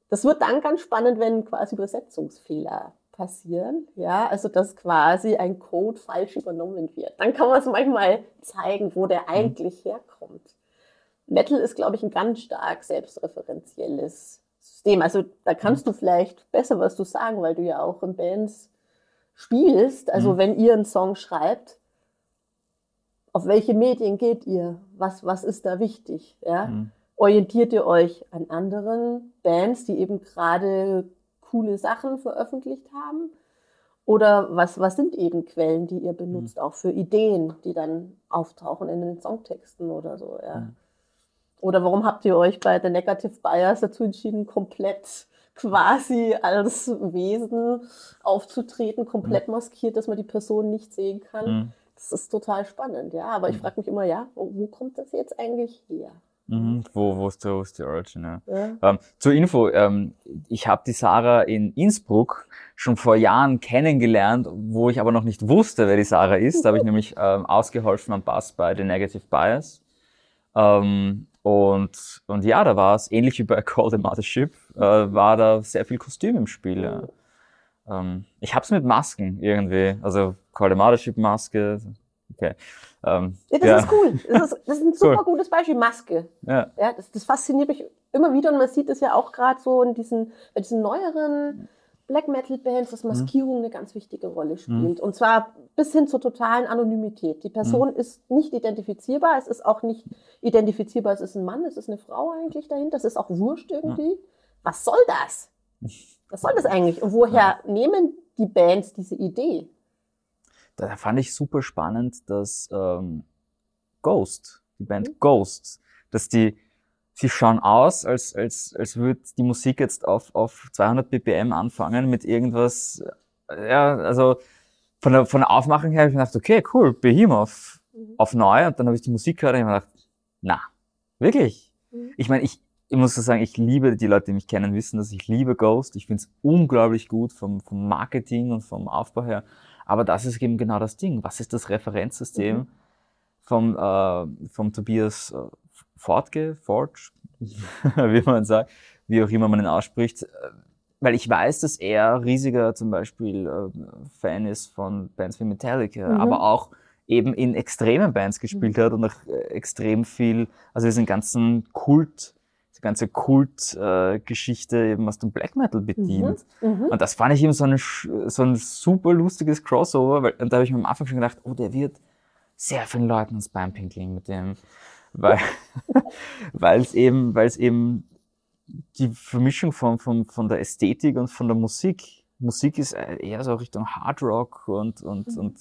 Das wird dann ganz spannend, wenn quasi Übersetzungsfehler passieren. Ja, also dass quasi ein Code falsch übernommen wird. Dann kann man es manchmal zeigen, wo der mhm. eigentlich herkommt. Metal ist, glaube ich, ein ganz stark selbstreferenzielles System. Also da kannst mhm. du vielleicht besser was du sagen, weil du ja auch in Bands spielst. Also mhm. wenn ihr einen Song schreibt, auf welche Medien geht ihr? Was, was ist da wichtig? Ja? Mhm orientiert ihr euch an anderen Bands, die eben gerade coole Sachen veröffentlicht haben? Oder was, was sind eben Quellen, die ihr benutzt, mhm. auch für Ideen, die dann auftauchen in den Songtexten oder so, ja? Mhm. Oder warum habt ihr euch bei The Negative Bias dazu entschieden, komplett quasi als Wesen aufzutreten, komplett mhm. maskiert, dass man die Person nicht sehen kann? Mhm. Das ist total spannend, ja. Aber ich mhm. frage mich immer, ja, wo, wo kommt das jetzt eigentlich her? Mhm, wo, wo, ist die, wo ist die Origin? Ja. ja. Ähm, zur Info, ähm, ich habe die Sarah in Innsbruck schon vor Jahren kennengelernt, wo ich aber noch nicht wusste, wer die Sarah ist. Da habe ich (laughs) nämlich ähm, ausgeholfen am Bass bei The Negative Bias. Ähm, und, und ja, da war es ähnlich wie bei (laughs) Call the Mothership, äh, war da sehr viel Kostüm im Spiel. Ja. Ähm, ich hab's mit Masken irgendwie, also Call the Mothership Maske, okay. Ähm, ja, das ja. ist cool. Das ist, das ist ein super (laughs) cool. gutes Beispiel, Maske. Ja. ja das, das, fasziniert mich immer wieder und man sieht es ja auch gerade so in diesen, bei diesen neueren Black Metal Bands, dass Maskierung mhm. eine ganz wichtige Rolle spielt. Mhm. Und zwar bis hin zur totalen Anonymität. Die Person mhm. ist nicht identifizierbar, es ist auch nicht identifizierbar, es ist ein Mann, es ist eine Frau eigentlich dahinter, das ist auch wurscht irgendwie. Was soll das? (laughs) Was soll das eigentlich? Und woher nehmen die Bands diese Idee? Da fand ich super spannend, dass ähm, Ghost, die Band mhm. Ghost, dass die, sie schauen aus, als, als, als würde die Musik jetzt auf, auf 200 BPM anfangen mit irgendwas, äh, ja, also von der, von der Aufmachung her habe ich mir gedacht, okay, cool, Behemoth mhm. auf neu und dann habe ich die Musik gehört und ich habe mir gedacht, na, wirklich? Mhm. Ich meine, ich, ich muss so sagen, ich liebe, die Leute, die mich kennen, wissen, dass ich liebe Ghost. Ich finde es unglaublich gut vom, vom Marketing und vom Aufbau her. Aber das ist eben genau das Ding. Was ist das Referenzsystem mhm. vom, äh, vom Tobias äh, Fortge, Forge, (laughs) wie man sagt, wie auch immer man ihn ausspricht. Weil ich weiß, dass er riesiger zum Beispiel äh, Fan ist von Bands wie Metallica, mhm. aber auch eben in extremen Bands gespielt mhm. hat und auch äh, extrem viel, also diesen ganzen Kult die ganze Kultgeschichte äh, eben aus dem Black Metal bedient. Mhm, mhm, und das fand ich eben so, eine, so ein super lustiges Crossover, weil, und da habe ich mir am Anfang schon gedacht, oh, der wird sehr vielen Leuten ins Bein pinkeln mit dem, (laughs) weil weil es eben, weil es eben die Vermischung von, von, von der Ästhetik und von der Musik. Musik ist eher so Richtung Hard Rock und, und, mhm. und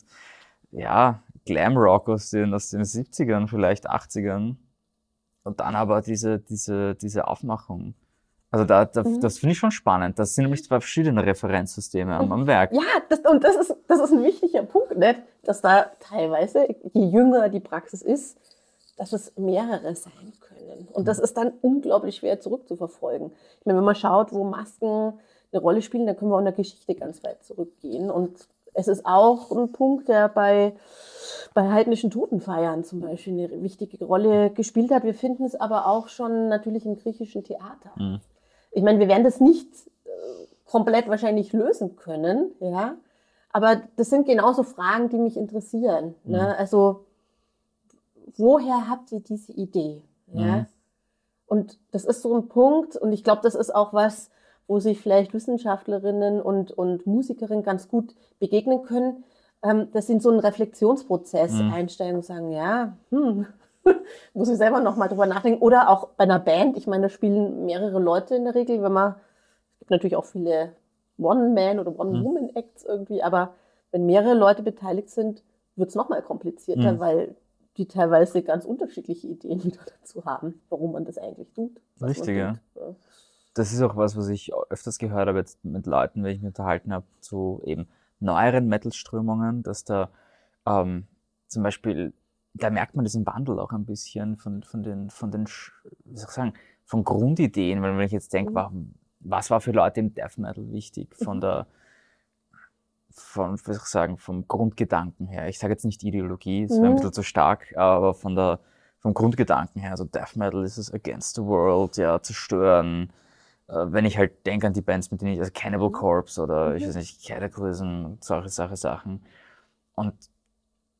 ja, Glam Rock aus den, aus den 70ern, vielleicht 80ern. Und dann aber diese, diese, diese Aufmachung. Also da, da mhm. das finde ich schon spannend. Das sind nämlich zwei verschiedene Referenzsysteme am, am Werk. Ja, das, und das ist, das ist ein wichtiger Punkt, nicht? dass da teilweise, je jünger die Praxis ist, dass es mehrere sein können. Und das ist dann unglaublich schwer zurückzuverfolgen. Ich meine, wenn man schaut, wo Masken eine Rolle spielen, dann können wir auch in der Geschichte ganz weit zurückgehen. Und es ist auch ein Punkt, der bei, bei heidnischen Totenfeiern zum Beispiel eine wichtige Rolle gespielt hat. Wir finden es aber auch schon natürlich im griechischen Theater. Mhm. Ich meine, wir werden das nicht äh, komplett wahrscheinlich lösen können, ja. Aber das sind genauso Fragen, die mich interessieren. Mhm. Ne? Also, woher habt ihr diese Idee? Ja? Mhm. Und das ist so ein Punkt, und ich glaube, das ist auch was, wo sich vielleicht Wissenschaftlerinnen und, und Musikerinnen ganz gut begegnen können, ähm, dass sie in so einen Reflexionsprozess mhm. einsteigen und sagen, ja, hm, (laughs) muss ich selber nochmal drüber nachdenken. Oder auch bei einer Band, ich meine, da spielen mehrere Leute in der Regel, wenn man, es gibt natürlich auch viele One-Man- oder One-Woman-Acts irgendwie, aber wenn mehrere Leute beteiligt sind, wird es nochmal komplizierter, mhm. weil die teilweise ganz unterschiedliche Ideen (laughs) wieder dazu haben, warum man das eigentlich tut. Richtig, ja. Das ist auch was, was ich öfters gehört habe jetzt mit Leuten, wenn ich mich unterhalten habe, zu eben neueren Metal-Strömungen, dass da ähm, zum Beispiel, da merkt man diesen Wandel auch ein bisschen von, von den, von den, wie soll ich sagen, von Grundideen, weil wenn ich jetzt denke, mhm. was war für Leute im Death Metal wichtig, von mhm. der von, wie soll ich sagen, vom Grundgedanken her. Ich sage jetzt nicht Ideologie, das wäre ein mhm. bisschen zu stark, aber von der, vom Grundgedanken her, also Death Metal ist es against the world, ja, zerstören. Äh, wenn ich halt denke an die Bands, mit denen ich, also Cannibal mhm. Corpse oder mhm. ich weiß nicht, Cataclysm, solche, solche Sachen. Und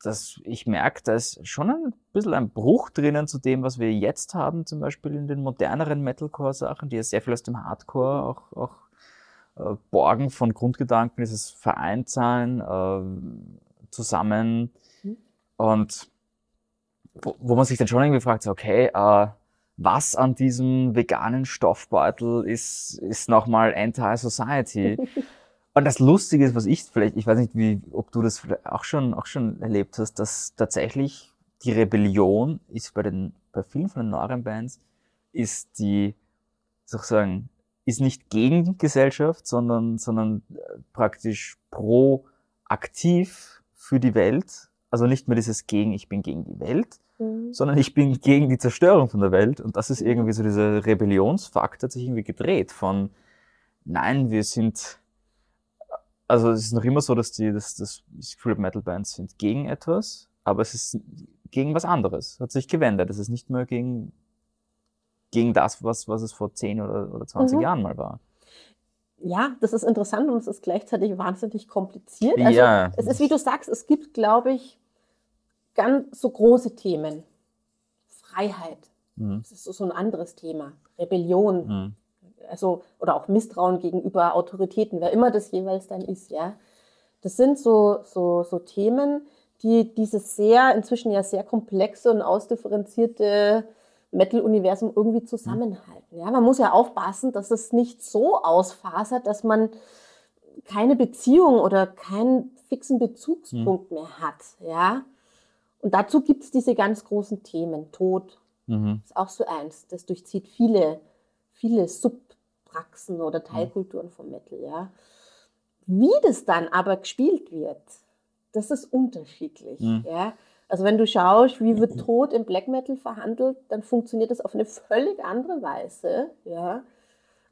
das, ich merke, da ist schon ein bisschen ein Bruch drinnen zu dem, was wir jetzt haben, zum Beispiel in den moderneren Metalcore-Sachen, die ja sehr viel aus dem Hardcore auch, auch äh, Borgen von Grundgedanken, dieses Vereintsein, äh, zusammen mhm. und wo, wo, man sich dann schon irgendwie fragt, so, okay, äh, was an diesem veganen Stoffbeutel ist, ist nochmal Anti-Society. (laughs) Und das Lustige ist, was ich vielleicht, ich weiß nicht, wie, ob du das auch schon, auch schon erlebt hast, dass tatsächlich die Rebellion ist bei den, bei vielen von den neueren Bands, ist die, sozusagen, ist nicht gegen Gesellschaft, sondern, sondern äh, praktisch proaktiv für die Welt. Also nicht mehr dieses gegen, ich bin gegen die Welt, mhm. sondern ich bin gegen die Zerstörung von der Welt. Und das ist irgendwie so dieser Rebellionsfakt hat sich irgendwie gedreht von, nein, wir sind, also es ist noch immer so, dass die, dass das, das Gefühl Metal Bands sind gegen etwas, aber es ist gegen was anderes. Hat sich gewendet. Es ist nicht mehr gegen gegen das, was, was es vor 10 oder, oder 20 mhm. Jahren mal war. Ja, das ist interessant und es ist gleichzeitig wahnsinnig kompliziert. Also, ja. Es ist, wie du sagst, es gibt, glaube ich, ganz so große Themen. Freiheit, mhm. das ist so ein anderes Thema. Rebellion, mhm. also, oder auch Misstrauen gegenüber Autoritäten, wer immer das jeweils dann ist, ja. Das sind so, so, so Themen, die dieses sehr, inzwischen ja sehr komplexe und ausdifferenzierte Metal-Universum irgendwie zusammenhalten. Ja, man muss ja aufpassen, dass es nicht so ausfasert, dass man keine Beziehung oder keinen fixen Bezugspunkt mhm. mehr hat. Ja, und dazu gibt es diese ganz großen Themen. Tod mhm. ist auch so eins. Das durchzieht viele, viele Subpraxen oder Teilkulturen vom Metal. Ja, wie das dann aber gespielt wird, das ist unterschiedlich. Mhm. Ja. Also wenn du schaust, wie wird Tod im Black Metal verhandelt, dann funktioniert das auf eine (laughs) völlig andere Weise, ja,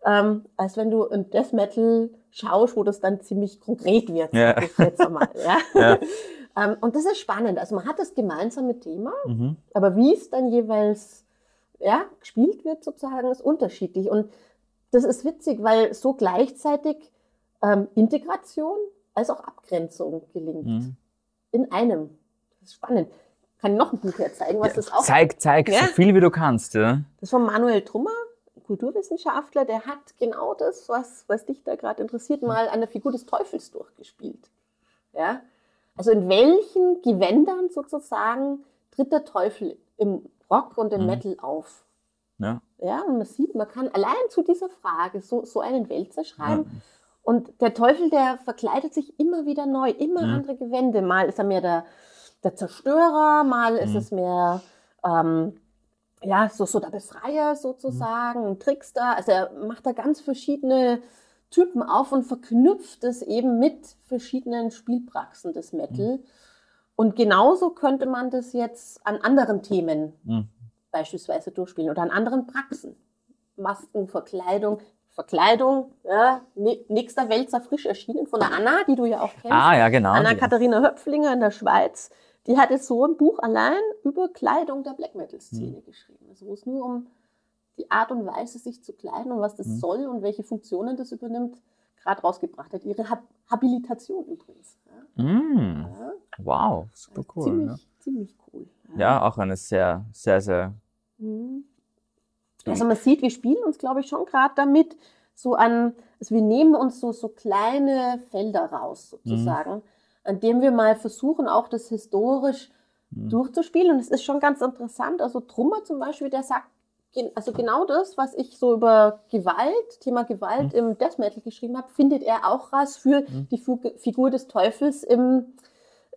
ähm, als wenn du in Death Metal schaust, wo das dann ziemlich konkret wird, ja. jetzt einmal. Ja. (laughs) ja. Ähm, und das ist spannend. Also man hat das gemeinsame Thema, mhm. aber wie es dann jeweils ja, gespielt wird sozusagen, ist unterschiedlich. Und das ist witzig, weil so gleichzeitig ähm, Integration als auch Abgrenzung gelingt. Mhm. In einem das ist spannend. Kann ich noch ein Buch herzeigen, was ja, das auch. Zeig, zeig ja? so viel wie du kannst, ja. Das ist von Manuel Trummer, Kulturwissenschaftler, der hat genau das, was, was dich da gerade interessiert, mal an der Figur des Teufels durchgespielt. Ja? Also in welchen Gewändern sozusagen tritt der Teufel im Rock und im mhm. Metal auf? Ja. ja, und man sieht, man kann allein zu dieser Frage so, so einen Wälzer schreiben. Ja. Und der Teufel, der verkleidet sich immer wieder neu, immer mhm. andere Gewände. Mal ist er mehr der, der Zerstörer, mal ist mhm. es mehr ähm, ja, so, so der Befreier sozusagen, ein Trickster. Also er macht da ganz verschiedene Typen auf und verknüpft es eben mit verschiedenen Spielpraxen des Metal. Mhm. Und genauso könnte man das jetzt an anderen Themen mhm. beispielsweise durchspielen oder an anderen Praxen. Masken, Verkleidung. Verkleidung, ja, nächster Wälzer frisch erschienen von der Anna, die du ja auch kennst. Ah, ja, genau. Anna-Katharina Höpflinger in der Schweiz die hat jetzt so ein Buch allein über Kleidung der Black Metal-Szene mhm. geschrieben. Also wo es nur um die Art und Weise, sich zu kleiden und was das mhm. soll und welche Funktionen das übernimmt, gerade rausgebracht hat. Ihre Hab Habilitation übrigens. Ja. Mm. Ja. Wow, super cool. Ziemlich, ja. ziemlich cool. Ja. auch eine sehr, sehr, sehr mhm. Also man sieht, wir spielen uns, glaube ich, schon gerade damit, so an, also wir nehmen uns so, so kleine Felder raus, sozusagen, mhm. an dem wir mal versuchen, auch das historisch mhm. durchzuspielen. Und es ist schon ganz interessant. Also Trummer zum Beispiel, der sagt, also genau das, was ich so über Gewalt, Thema Gewalt mhm. im Death Metal geschrieben habe, findet er auch raus für mhm. die Figur des Teufels im,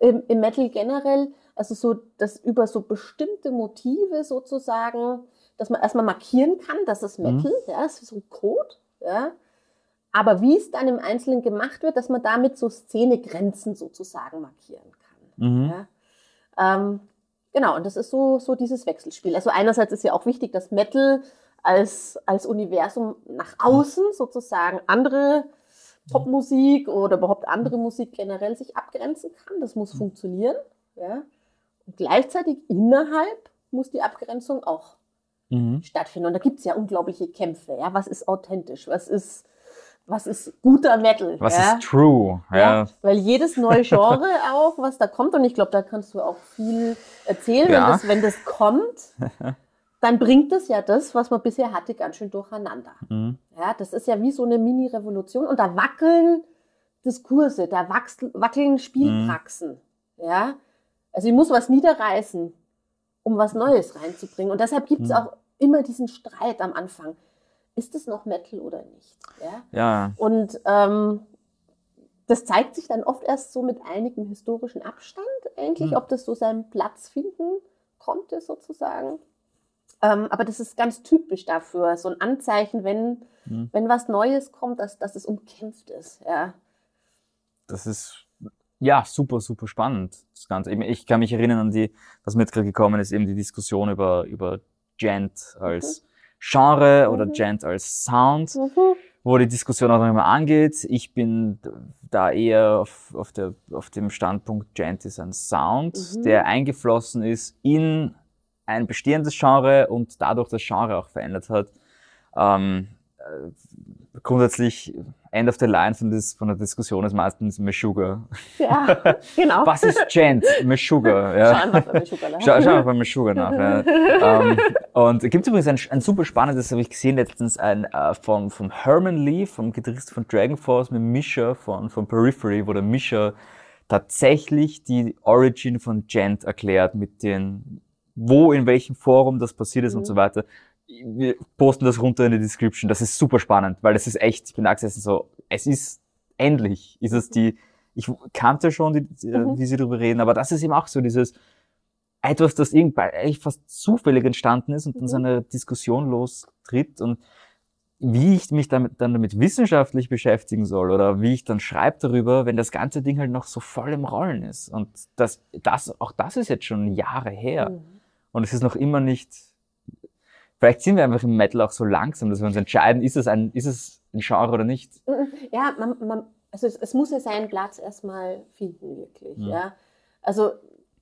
im, im, Metal generell. Also so, dass über so bestimmte Motive sozusagen, dass man erstmal markieren kann, dass es mhm. Metal, mhm. ja, das ist so ein Code, ja. Aber wie es dann im Einzelnen gemacht wird, dass man damit so Szenegrenzen sozusagen markieren kann. Mhm. Ja. Ähm, Genau, und das ist so, so dieses Wechselspiel. Also einerseits ist ja auch wichtig, dass Metal als, als Universum nach außen sozusagen andere Popmusik oder überhaupt andere Musik generell sich abgrenzen kann. Das muss funktionieren. Ja. Und gleichzeitig innerhalb muss die Abgrenzung auch mhm. stattfinden. Und da gibt es ja unglaubliche Kämpfe. Ja. Was ist authentisch? Was ist was ist guter Metal? Was ja? ist true? Ja. ja. Weil jedes neue (laughs) Genre auch, was da kommt, und ich glaube, da kannst du auch viel erzählen, ja. wenn, das, wenn das kommt, (laughs) dann bringt es ja das, was man bisher hatte, ganz schön durcheinander. Mhm. Ja, das ist ja wie so eine Mini-Revolution und da wackeln Diskurse, da wackeln Spielpraxen. Mhm. Ja, also ich muss was niederreißen, um was Neues reinzubringen. Und deshalb gibt es mhm. auch immer diesen Streit am Anfang ist es noch Metal oder nicht? Ja. ja. Und ähm, das zeigt sich dann oft erst so mit einigem historischen Abstand eigentlich, hm. ob das so seinen Platz finden konnte sozusagen. Ähm, aber das ist ganz typisch dafür, so ein Anzeichen, wenn, hm. wenn was Neues kommt, dass, dass es umkämpft ist. Ja. Das ist ja super, super spannend. Das Ganze. Ich kann mich erinnern an die, was mir jetzt gerade gekommen ist, eben die Diskussion über, über Gent als mhm. Genre oder mhm. Gent als Sound, mhm. wo die Diskussion auch noch immer angeht. Ich bin da eher auf, auf, der, auf dem Standpunkt, Gent ist ein Sound, mhm. der eingeflossen ist in ein bestehendes Genre und dadurch das Genre auch verändert hat. Ähm, äh, grundsätzlich End of the Line von, das, von der Diskussion ist meistens Meshuggah. Ja, (laughs) genau. Was ist Gent? Meshuggah. Ja. Schau einfach bei Meshuggah nach. Schau, schau einfach bei Meshuggah nach. Ja. um, ähm, und gibt übrigens ein, ein super spannendes, habe ich gesehen letztens, ein, uh, vom, vom Herman Lee, vom Gitarrist von Dragon Force mit Misha von, von Periphery, wo der Misha tatsächlich die Origin von Gent erklärt mit den, wo, in welchem Forum das passiert ist mhm. und so weiter wir posten das runter in die Description. Das ist super spannend, weil das ist echt, ich bin da gesessen so, es ist endlich, ist es die, ich kannte schon, die, mhm. wie sie darüber reden, aber das ist eben auch so dieses, etwas, das irgendwie eigentlich fast zufällig entstanden ist und dann mhm. so eine Diskussion lostritt und wie ich mich damit, dann damit wissenschaftlich beschäftigen soll oder wie ich dann schreibe darüber, wenn das ganze Ding halt noch so voll im Rollen ist. Und das, das, auch das ist jetzt schon Jahre her. Mhm. Und es ist noch immer nicht Vielleicht sind wir einfach im Metal auch so langsam, dass wir uns entscheiden, ist es ein, ist es ein Genre oder nicht. Mhm. Ja, man, man, also es, es, muss ja seinen Platz erstmal finden, wirklich. Ja. ja. Also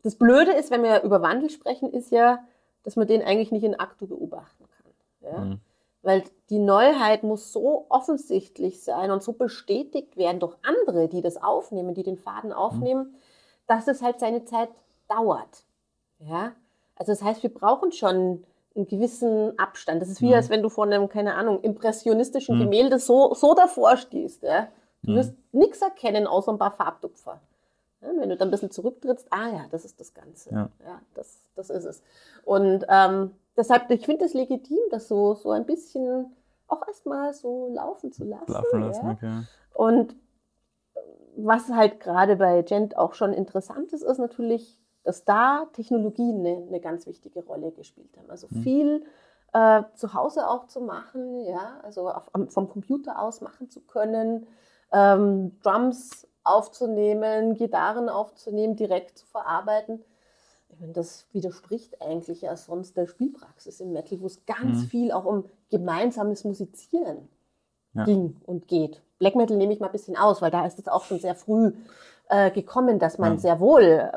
das Blöde ist, wenn wir über Wandel sprechen, ist ja, dass man den eigentlich nicht in Aktu beobachten kann. Ja? Mhm. Weil die Neuheit muss so offensichtlich sein und so bestätigt werden durch andere, die das aufnehmen, die den Faden aufnehmen, mhm. dass es halt seine Zeit dauert. Ja? Also das heißt, wir brauchen schon einen gewissen Abstand. Das ist wie, mhm. als wenn du vor einem, keine Ahnung, impressionistischen mhm. Gemälde so, so davor stehst. Ja? Du wirst nichts erkennen, außer ein paar Farbtupfer. Ja, wenn du dann ein bisschen zurücktrittst, ah ja, das ist das Ganze. Ja, ja das, das ist es. Und ähm, deshalb, ich finde es legitim, das so, so ein bisschen auch erstmal so laufen zu lassen. Laufen lassen, ja? okay. Und was halt gerade bei Gent auch schon interessant ist, ist natürlich, dass da Technologien eine, eine ganz wichtige Rolle gespielt haben. Also mhm. viel äh, zu Hause auch zu machen, ja, also auf, vom Computer aus machen zu können, ähm, Drums aufzunehmen, Gitarren aufzunehmen, direkt zu verarbeiten. Ich meine, das widerspricht eigentlich ja sonst der Spielpraxis im Metal, wo es ganz mhm. viel auch um gemeinsames Musizieren ja. ging und geht. Black Metal nehme ich mal ein bisschen aus, weil da ist es auch schon sehr früh äh, gekommen, dass man ja. sehr wohl äh,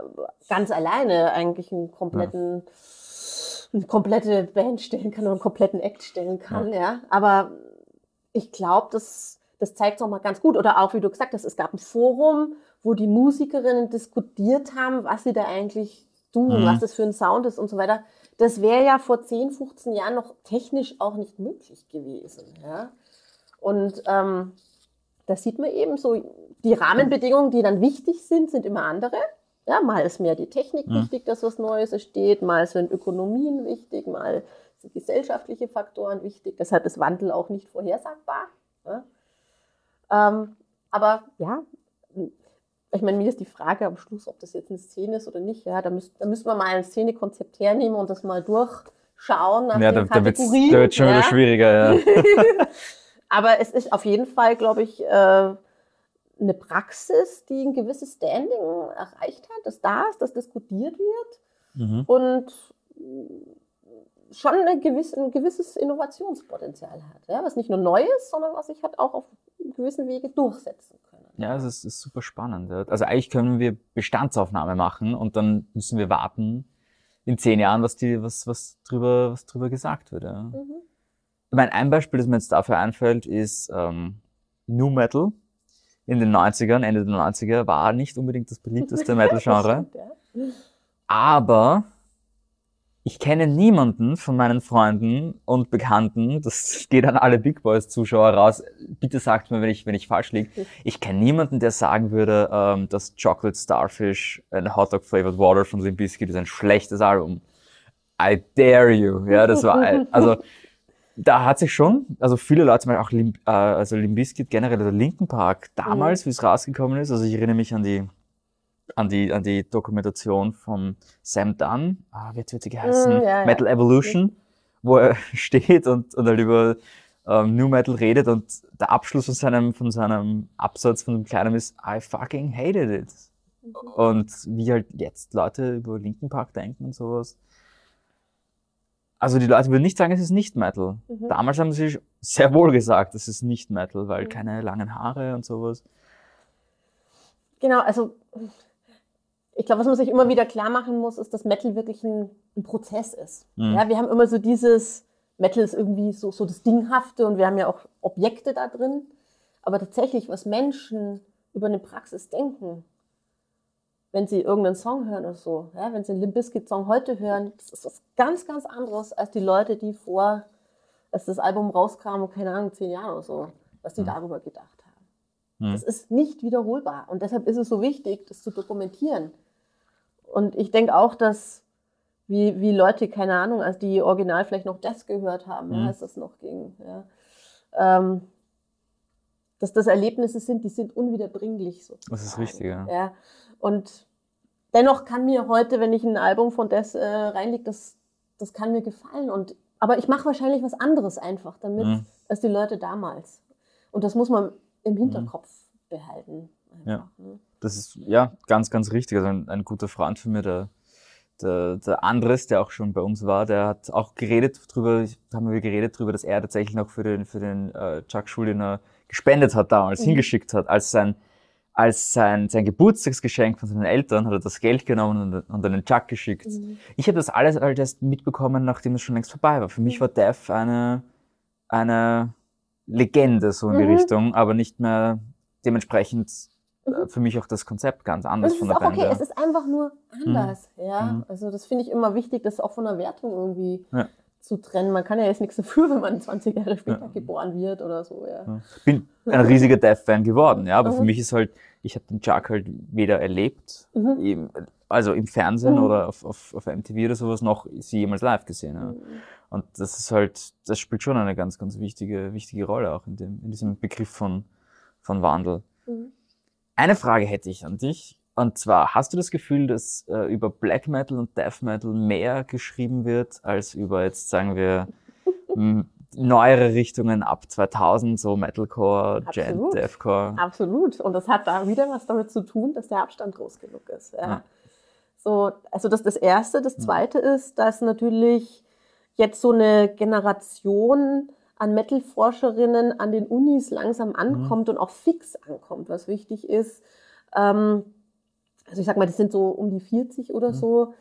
ganz alleine eigentlich einen kompletten, ja. eine komplette Band stellen kann oder einen kompletten Act stellen kann, ja. ja. Aber ich glaube, das, das zeigt es auch mal ganz gut. Oder auch, wie du gesagt hast, es gab ein Forum, wo die Musikerinnen diskutiert haben, was sie da eigentlich tun, mhm. was das für ein Sound ist und so weiter. das wäre ja vor 10, 15 Jahren noch technisch auch nicht möglich gewesen. Ja? Und ähm, da sieht man eben so, die Rahmenbedingungen, die dann wichtig sind, sind immer andere. Ja, mal ist mehr die Technik mhm. wichtig, dass was Neues entsteht, mal sind Ökonomien wichtig, mal sind gesellschaftliche Faktoren wichtig. Deshalb ist Wandel auch nicht vorhersagbar. Ja? Ähm, aber ja, ich meine, mir ist die Frage am Schluss, ob das jetzt eine Szene ist oder nicht. Ja, da, müsst, da müssen wir mal ein Szenekonzept hernehmen und das mal durchschauen nach ja, da. Da wird es schon ja. wieder schwieriger. Ja. (laughs) (laughs) Aber es ist auf jeden Fall, glaube ich, äh, eine Praxis, die ein gewisses Standing erreicht hat, dass da ist, dass diskutiert wird mhm. und schon eine gewisse, ein gewisses Innovationspotenzial hat, ja, was nicht nur neu ist, sondern was sich halt auch auf gewissen Wege durchsetzen können. Ja, es ist, ist, super spannend. Also eigentlich können wir Bestandsaufnahme machen und dann müssen wir warten in zehn Jahren, was, die, was, was, drüber, was drüber gesagt wird. Ja. Mhm. Ich meine, ein Beispiel, das mir jetzt dafür einfällt, ist ähm, New Metal in den 90ern, Ende der 90er, war nicht unbedingt das beliebteste Metal-Genre. (laughs) Aber ich kenne niemanden von meinen Freunden und Bekannten, das geht an alle Big Boys Zuschauer raus, bitte sagt mir, wenn ich, wenn ich falsch liege, ich kenne niemanden, der sagen würde, ähm, dass Chocolate Starfish and Hot Flavored Water von Limp Bizkit ist ein schlechtes Album. I dare you. Ja, das war, (laughs) also, da hat sich schon, also viele Leute, zum Beispiel auch Limp, äh, also Limp Bizkit generell, der Linken Park, damals, mhm. wie es rausgekommen ist, also ich erinnere mich an die, an die, an die Dokumentation von Sam Dunn, ah, wie wird sie geheißen? Mm, ja, Metal ja. Evolution, wo er (laughs) steht und, und halt über ähm, New Metal redet und der Abschluss von seinem, von seinem Absatz von dem Kleinen ist, I fucking hated it. Mhm. Und wie halt jetzt Leute über Linken Park denken und sowas. Also die Leute würden nicht sagen, es ist nicht Metal. Mhm. Damals haben sie sehr wohl gesagt, es ist nicht Metal, weil mhm. keine langen Haare und sowas. Genau, also ich glaube, was man sich immer wieder klar machen muss, ist, dass Metal wirklich ein, ein Prozess ist. Mhm. Ja, wir haben immer so dieses, Metal ist irgendwie so, so das Dinghafte und wir haben ja auch Objekte da drin. Aber tatsächlich, was Menschen über eine Praxis denken, wenn sie irgendeinen Song hören oder so, ja, wenn sie einen Limp Bizkit Song heute hören, das ist was ganz, ganz anderes als die Leute, die vor, als das Album rauskam, keine Ahnung, zehn Jahre oder so, was die mhm. darüber gedacht haben. Mhm. Das ist nicht wiederholbar und deshalb ist es so wichtig, das zu dokumentieren. Und ich denke auch, dass wie, wie Leute, keine Ahnung, als die original vielleicht noch das gehört haben, mhm. ja, als das noch ging, ja, ähm, dass das Erlebnisse sind, die sind unwiederbringlich sozusagen. Das ist richtig, ja. ja. Und dennoch kann mir heute, wenn ich ein Album von das äh, reinlege, das, das kann mir gefallen. Und, aber ich mache wahrscheinlich was anderes einfach damit, mhm. als die Leute damals. Und das muss man im Hinterkopf mhm. behalten. Einfach, ja. Ne? Das ist ja ganz, ganz richtig. Also ein, ein guter Freund von mir, der, der, der Andres, der auch schon bei uns war, der hat auch geredet drüber, haben wir geredet drüber, dass er tatsächlich noch für den, für den äh, Chuck Schuldiner gespendet hat damals, mhm. hingeschickt hat, als sein, als sein, sein Geburtstagsgeschenk von seinen Eltern hat er das Geld genommen und, und einen Chuck geschickt. Mhm. Ich habe das alles halt erst mitbekommen, nachdem es schon längst vorbei war. Für mich mhm. war Def eine, eine Legende so in die mhm. Richtung, aber nicht mehr dementsprechend äh, für mich auch das Konzept ganz anders von der Band. Okay, ja. es ist einfach nur anders. Mhm. Ja, mhm. also das finde ich immer wichtig, das auch von der Wertung irgendwie ja. zu trennen. Man kann ja jetzt nichts dafür, wenn man 20 Jahre später ja. geboren wird oder so. Ja. Ich bin ein riesiger Death-Fan geworden, ja, aber mhm. für mich ist halt, ich habe den Chuck halt weder erlebt, mhm. also im Fernsehen mhm. oder auf, auf, auf MTV oder sowas, noch sie jemals live gesehen. Ja. Mhm. Und das ist halt, das spielt schon eine ganz, ganz wichtige, wichtige Rolle auch in, dem, in diesem Begriff von, von Wandel. Mhm. Eine Frage hätte ich an dich. Und zwar, hast du das Gefühl, dass äh, über Black Metal und Death Metal mehr geschrieben wird, als über jetzt, sagen wir, (laughs) neuere Richtungen ab 2000, so Metalcore, Gent, Deathcore? Absolut. Und das hat da wieder was damit zu tun, dass der Abstand groß genug ist. Ja. ja. So, also das ist das Erste. Das Zweite ist, dass natürlich jetzt so eine Generation an Metal-Forscherinnen an den Unis langsam ankommt mhm. und auch fix ankommt, was wichtig ist. Ähm, also ich sag mal, das sind so um die 40 oder mhm. so,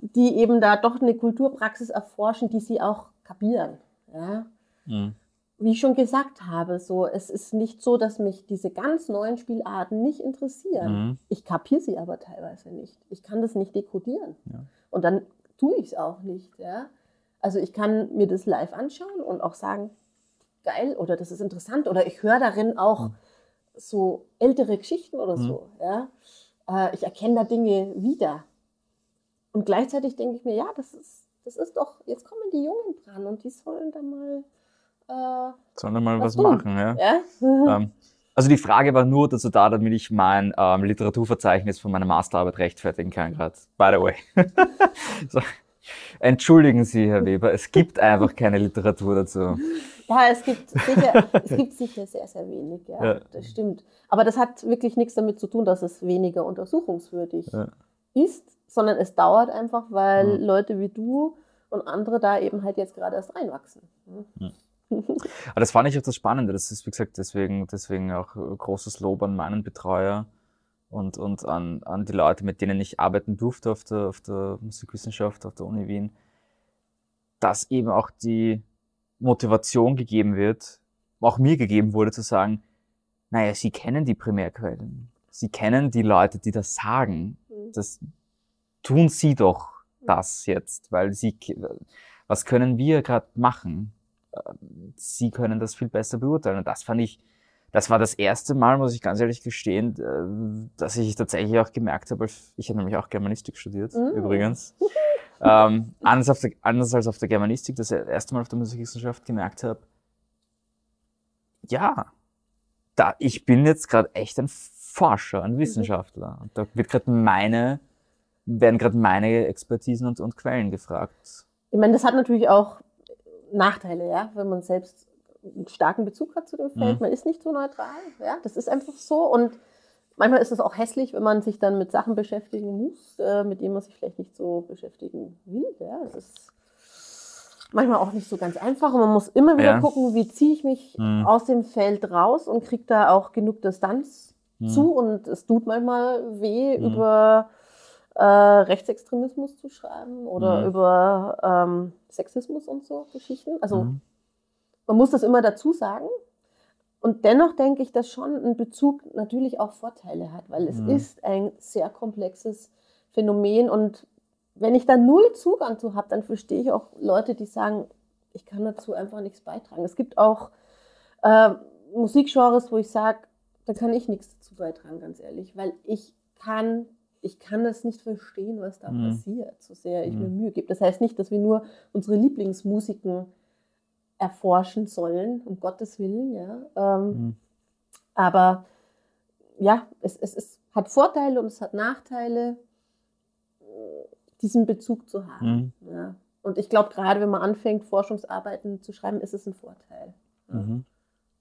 die eben da doch eine Kulturpraxis erforschen, die sie auch kapieren. Ja? Mhm. Wie ich schon gesagt habe, so es ist nicht so, dass mich diese ganz neuen Spielarten nicht interessieren. Mhm. Ich kapiere sie aber teilweise nicht. Ich kann das nicht dekodieren. Ja. Und dann tue ich es auch nicht. Ja? Also ich kann mir das live anschauen und auch sagen, geil oder das ist interessant oder ich höre darin auch so ältere Geschichten oder so. Ja? Äh, ich erkenne da Dinge wieder. Und gleichzeitig denke ich mir, ja, das ist, das ist doch, jetzt kommen die Jungen dran und die sollen da mal. Äh, sollen da mal was, was machen, ja. ja? (laughs) ähm, also die Frage war nur dazu da, damit ich mein ähm, Literaturverzeichnis von meiner Masterarbeit rechtfertigen kann, gerade. By the way. (laughs) so. Entschuldigen Sie, Herr Weber, es gibt einfach keine Literatur dazu. Ja, es gibt sicher, es gibt sicher sehr, sehr wenig, ja, ja, das stimmt. Aber das hat wirklich nichts damit zu tun, dass es weniger untersuchungswürdig ja. ist, sondern es dauert einfach, weil mhm. Leute wie du und andere da eben halt jetzt gerade erst reinwachsen. Mhm. (laughs) Aber das fand ich auch das Spannende. Das ist, wie gesagt, deswegen, deswegen auch großes Lob an meinen Betreuer und, und an, an die Leute, mit denen ich arbeiten durfte auf der, auf der Musikwissenschaft, auf der Uni Wien, dass eben auch die Motivation gegeben wird, auch mir gegeben wurde, zu sagen, naja, sie kennen die Primärquellen. Sie kennen die Leute, die das sagen. Mhm. Das tun sie doch das jetzt, weil sie, was können wir gerade machen? Sie können das viel besser beurteilen. Und das fand ich, das war das erste Mal, muss ich ganz ehrlich gestehen, äh, dass ich tatsächlich auch gemerkt habe, ich habe nämlich auch Germanistik studiert, mhm. übrigens. (laughs) ähm, anders, der, anders, als auf der Germanistik, das erste Mal auf der Musikwissenschaft gemerkt habe, ja, da, ich bin jetzt gerade echt ein Forscher, ein Wissenschaftler. Und da wird gerade meine, werden gerade meine Expertisen und, und Quellen gefragt. Ich meine, das hat natürlich auch Nachteile, ja, wenn man selbst einen starken Bezug hat zu dem Feld. Mhm. Man ist nicht so neutral. Ja? Das ist einfach so. Und manchmal ist es auch hässlich, wenn man sich dann mit Sachen beschäftigen muss, äh, mit denen man sich vielleicht nicht so beschäftigen will. Ja? Das ist manchmal auch nicht so ganz einfach. Und man muss immer wieder ja. gucken, wie ziehe ich mich mhm. aus dem Feld raus und kriege da auch genug Distanz mhm. zu. Und es tut manchmal weh, mhm. über äh, Rechtsextremismus zu schreiben oder mhm. über ähm, Sexismus und so Geschichten. Also mhm. Man muss das immer dazu sagen. Und dennoch denke ich, dass schon ein Bezug natürlich auch Vorteile hat, weil es mhm. ist ein sehr komplexes Phänomen. Und wenn ich da null Zugang zu habe, dann verstehe ich auch Leute, die sagen, ich kann dazu einfach nichts beitragen. Es gibt auch äh, Musikgenres, wo ich sage, da kann ich nichts dazu beitragen, ganz ehrlich, weil ich kann, ich kann das nicht verstehen, was da mhm. passiert, so sehr ich mhm. mir Mühe gebe. Das heißt nicht, dass wir nur unsere Lieblingsmusiken erforschen sollen, um Gottes Willen. Ja. Ähm, mhm. Aber ja, es, es, es hat Vorteile und es hat Nachteile, diesen Bezug zu haben. Mhm. Ja. Und ich glaube, gerade wenn man anfängt, Forschungsarbeiten zu schreiben, ist es ein Vorteil. Mhm.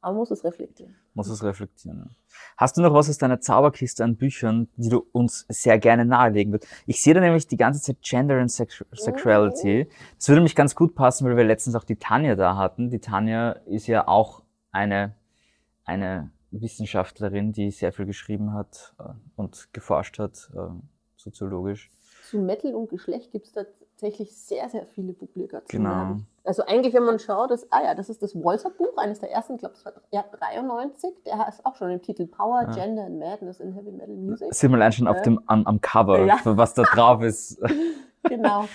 Aber man muss es reflektieren. Muss es reflektieren. Ja. Hast du noch was aus deiner Zauberkiste an Büchern, die du uns sehr gerne nahelegen würdest? Ich sehe da nämlich die ganze Zeit Gender and Sexu Sexuality. Das würde mich ganz gut passen, weil wir letztens auch die Tanja da hatten. Die Tanja ist ja auch eine, eine Wissenschaftlerin, die sehr viel geschrieben hat äh, und geforscht hat, äh, soziologisch. Zu Metal und Geschlecht gibt es tatsächlich sehr, sehr viele Publikationen. Genau. Also eigentlich, wenn man schaut, das, ah ja, das ist das Walzer-Buch, eines der ersten, ich glaube, das war ja, 93. Der ist auch schon im Titel Power, ja. Gender and Madness in Heavy Metal Music. Sieht man allein schon auf dem, am, am Cover, ja. was da drauf ist. (laughs) genau.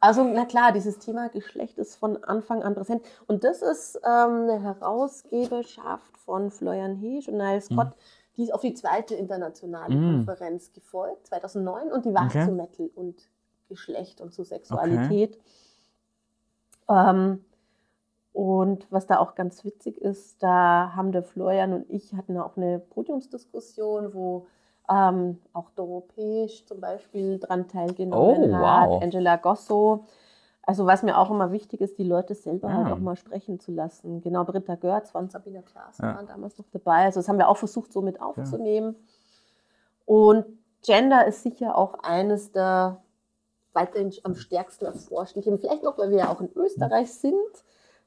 Also, na klar, dieses Thema Geschlecht ist von Anfang an präsent. Und das ist ähm, eine Herausgeberschaft von Florian Heesch und Niall Scott. Mhm. Die ist auf die zweite internationale mhm. Konferenz gefolgt, 2009, und die war okay. zu Metal und Geschlecht und zu Sexualität. Okay. Ähm, und was da auch ganz witzig ist, da haben der Florian und ich hatten auch eine Podiumsdiskussion, wo ähm, auch Doropäisch zum Beispiel dran teilgenommen oh, hat, Angela Gosso. Also was mir auch immer wichtig ist, die Leute selber ja. halt ah. auch mal sprechen zu lassen. Genau, Britta Görz von Sabina Klaas ja. waren damals noch dabei. Also das haben wir auch versucht, so mit aufzunehmen. Ja. Und Gender ist sicher auch eines der weiterhin am stärksten erforscht. Vielleicht noch, weil wir ja auch in Österreich sind.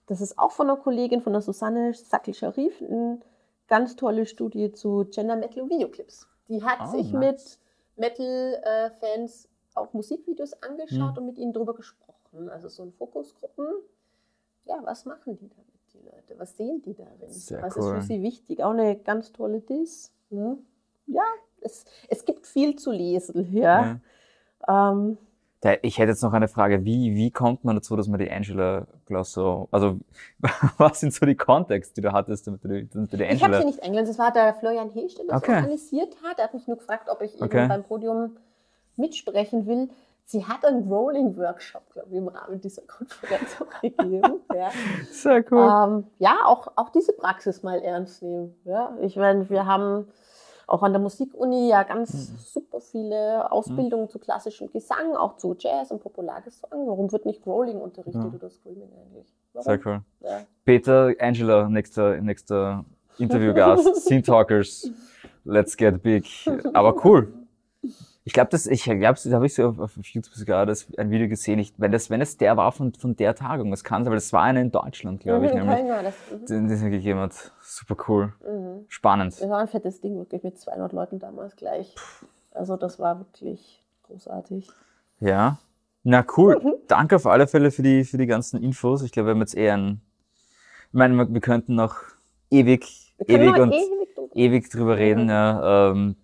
Das ist auch von einer Kollegin, von der Susanne Sackel-Scharif, eine ganz tolle Studie zu Gender Metal und Videoclips. Die hat oh, sich nice. mit Metal-Fans auch Musikvideos angeschaut mhm. und mit ihnen darüber gesprochen. Also so in Fokusgruppen. Ja, was machen die damit, die Leute? Was sehen die darin? Sehr was cool. ist für sie wichtig? Auch eine ganz tolle Diss. Ne? Ja, es, es gibt viel zu lesen. Ja. ja. Ähm, ich hätte jetzt noch eine Frage. Wie, wie kommt man dazu, dass man die Angela Glosso, also (laughs) was sind so die Kontexte, die du hattest mit der, mit der Angela? Ich habe sie nicht eingeladen, das war der Florian Hesch, der das okay. organisiert hat. Er hat mich nur gefragt, ob ich okay. eben beim Podium mitsprechen will. Sie hat einen Rolling-Workshop, glaube ich, im Rahmen dieser Konferenz auch gegeben. (laughs) ja. Sehr cool. Ähm, ja, auch, auch diese Praxis mal ernst nehmen. Ja. Ich meine, wir haben auch an der Musikuni ja ganz mhm. super viele Ausbildungen mhm. zu klassischem Gesang, auch zu Jazz und Populargesang. Warum wird nicht Rolling unterrichtet ja. oder Screaming eigentlich? Warum? Sehr cool. Ja. Peter, Angela, nächster, nächster Interviewgast, (laughs) Scene Talkers, Let's Get Big. Aber cool. Ich glaube, das, ich glaube, da habe ich so auf, auf YouTube sogar das, ein Video gesehen. Ich, wenn das, wenn es der war von, von der Tagung, das kann sein, weil das war eine in Deutschland, glaube mhm, ich, nämlich, das, mhm. den, den sie gegeben hat. Super cool. Mhm. Spannend. Das war ein fettes Ding, wirklich mit 200 Leuten damals gleich. Also das war wirklich großartig. Ja. Na cool. (laughs) Mhm. Danke auf alle Fälle für die, für die ganzen Infos. Ich glaube, wir haben jetzt eher ein, ich meine, wir könnten noch ewig, ewig und ewig, ewig drüber reden, ja. Ähm,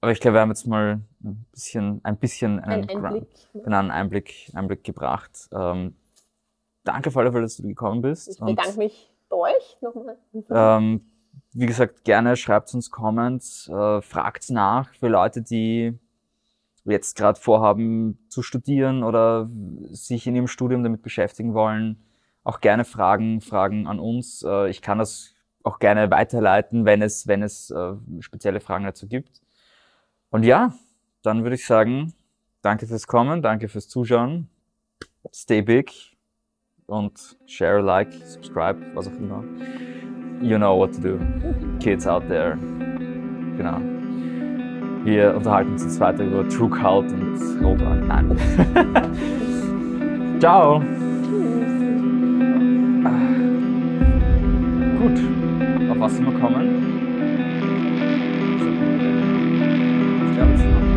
aber ich glaube, wir haben jetzt mal ein bisschen, ein bisschen einen, ein Einblick, genau, einen Einblick, Einblick gebracht. Ähm, danke auf alle Fälle, dass du gekommen bist. Ich bedanke mich bei euch nochmal. Ähm, wie gesagt, gerne schreibt uns Comments, äh, fragt nach für Leute, die jetzt gerade vorhaben zu studieren oder sich in ihrem Studium damit beschäftigen wollen. Auch gerne Fragen, Fragen an uns. Äh, ich kann das auch gerne weiterleiten, wenn es, wenn es äh, spezielle Fragen dazu gibt. Und ja, dann würde ich sagen, danke fürs Kommen, danke fürs Zuschauen. Stay big und share, like, subscribe, was auch immer. You know what to do. Kids out there. Genau. Wir unterhalten uns jetzt weiter über True Cult und Rotwein. Nein. (laughs) Ciao. Gut. Auf was sind wir kommen? Johnson.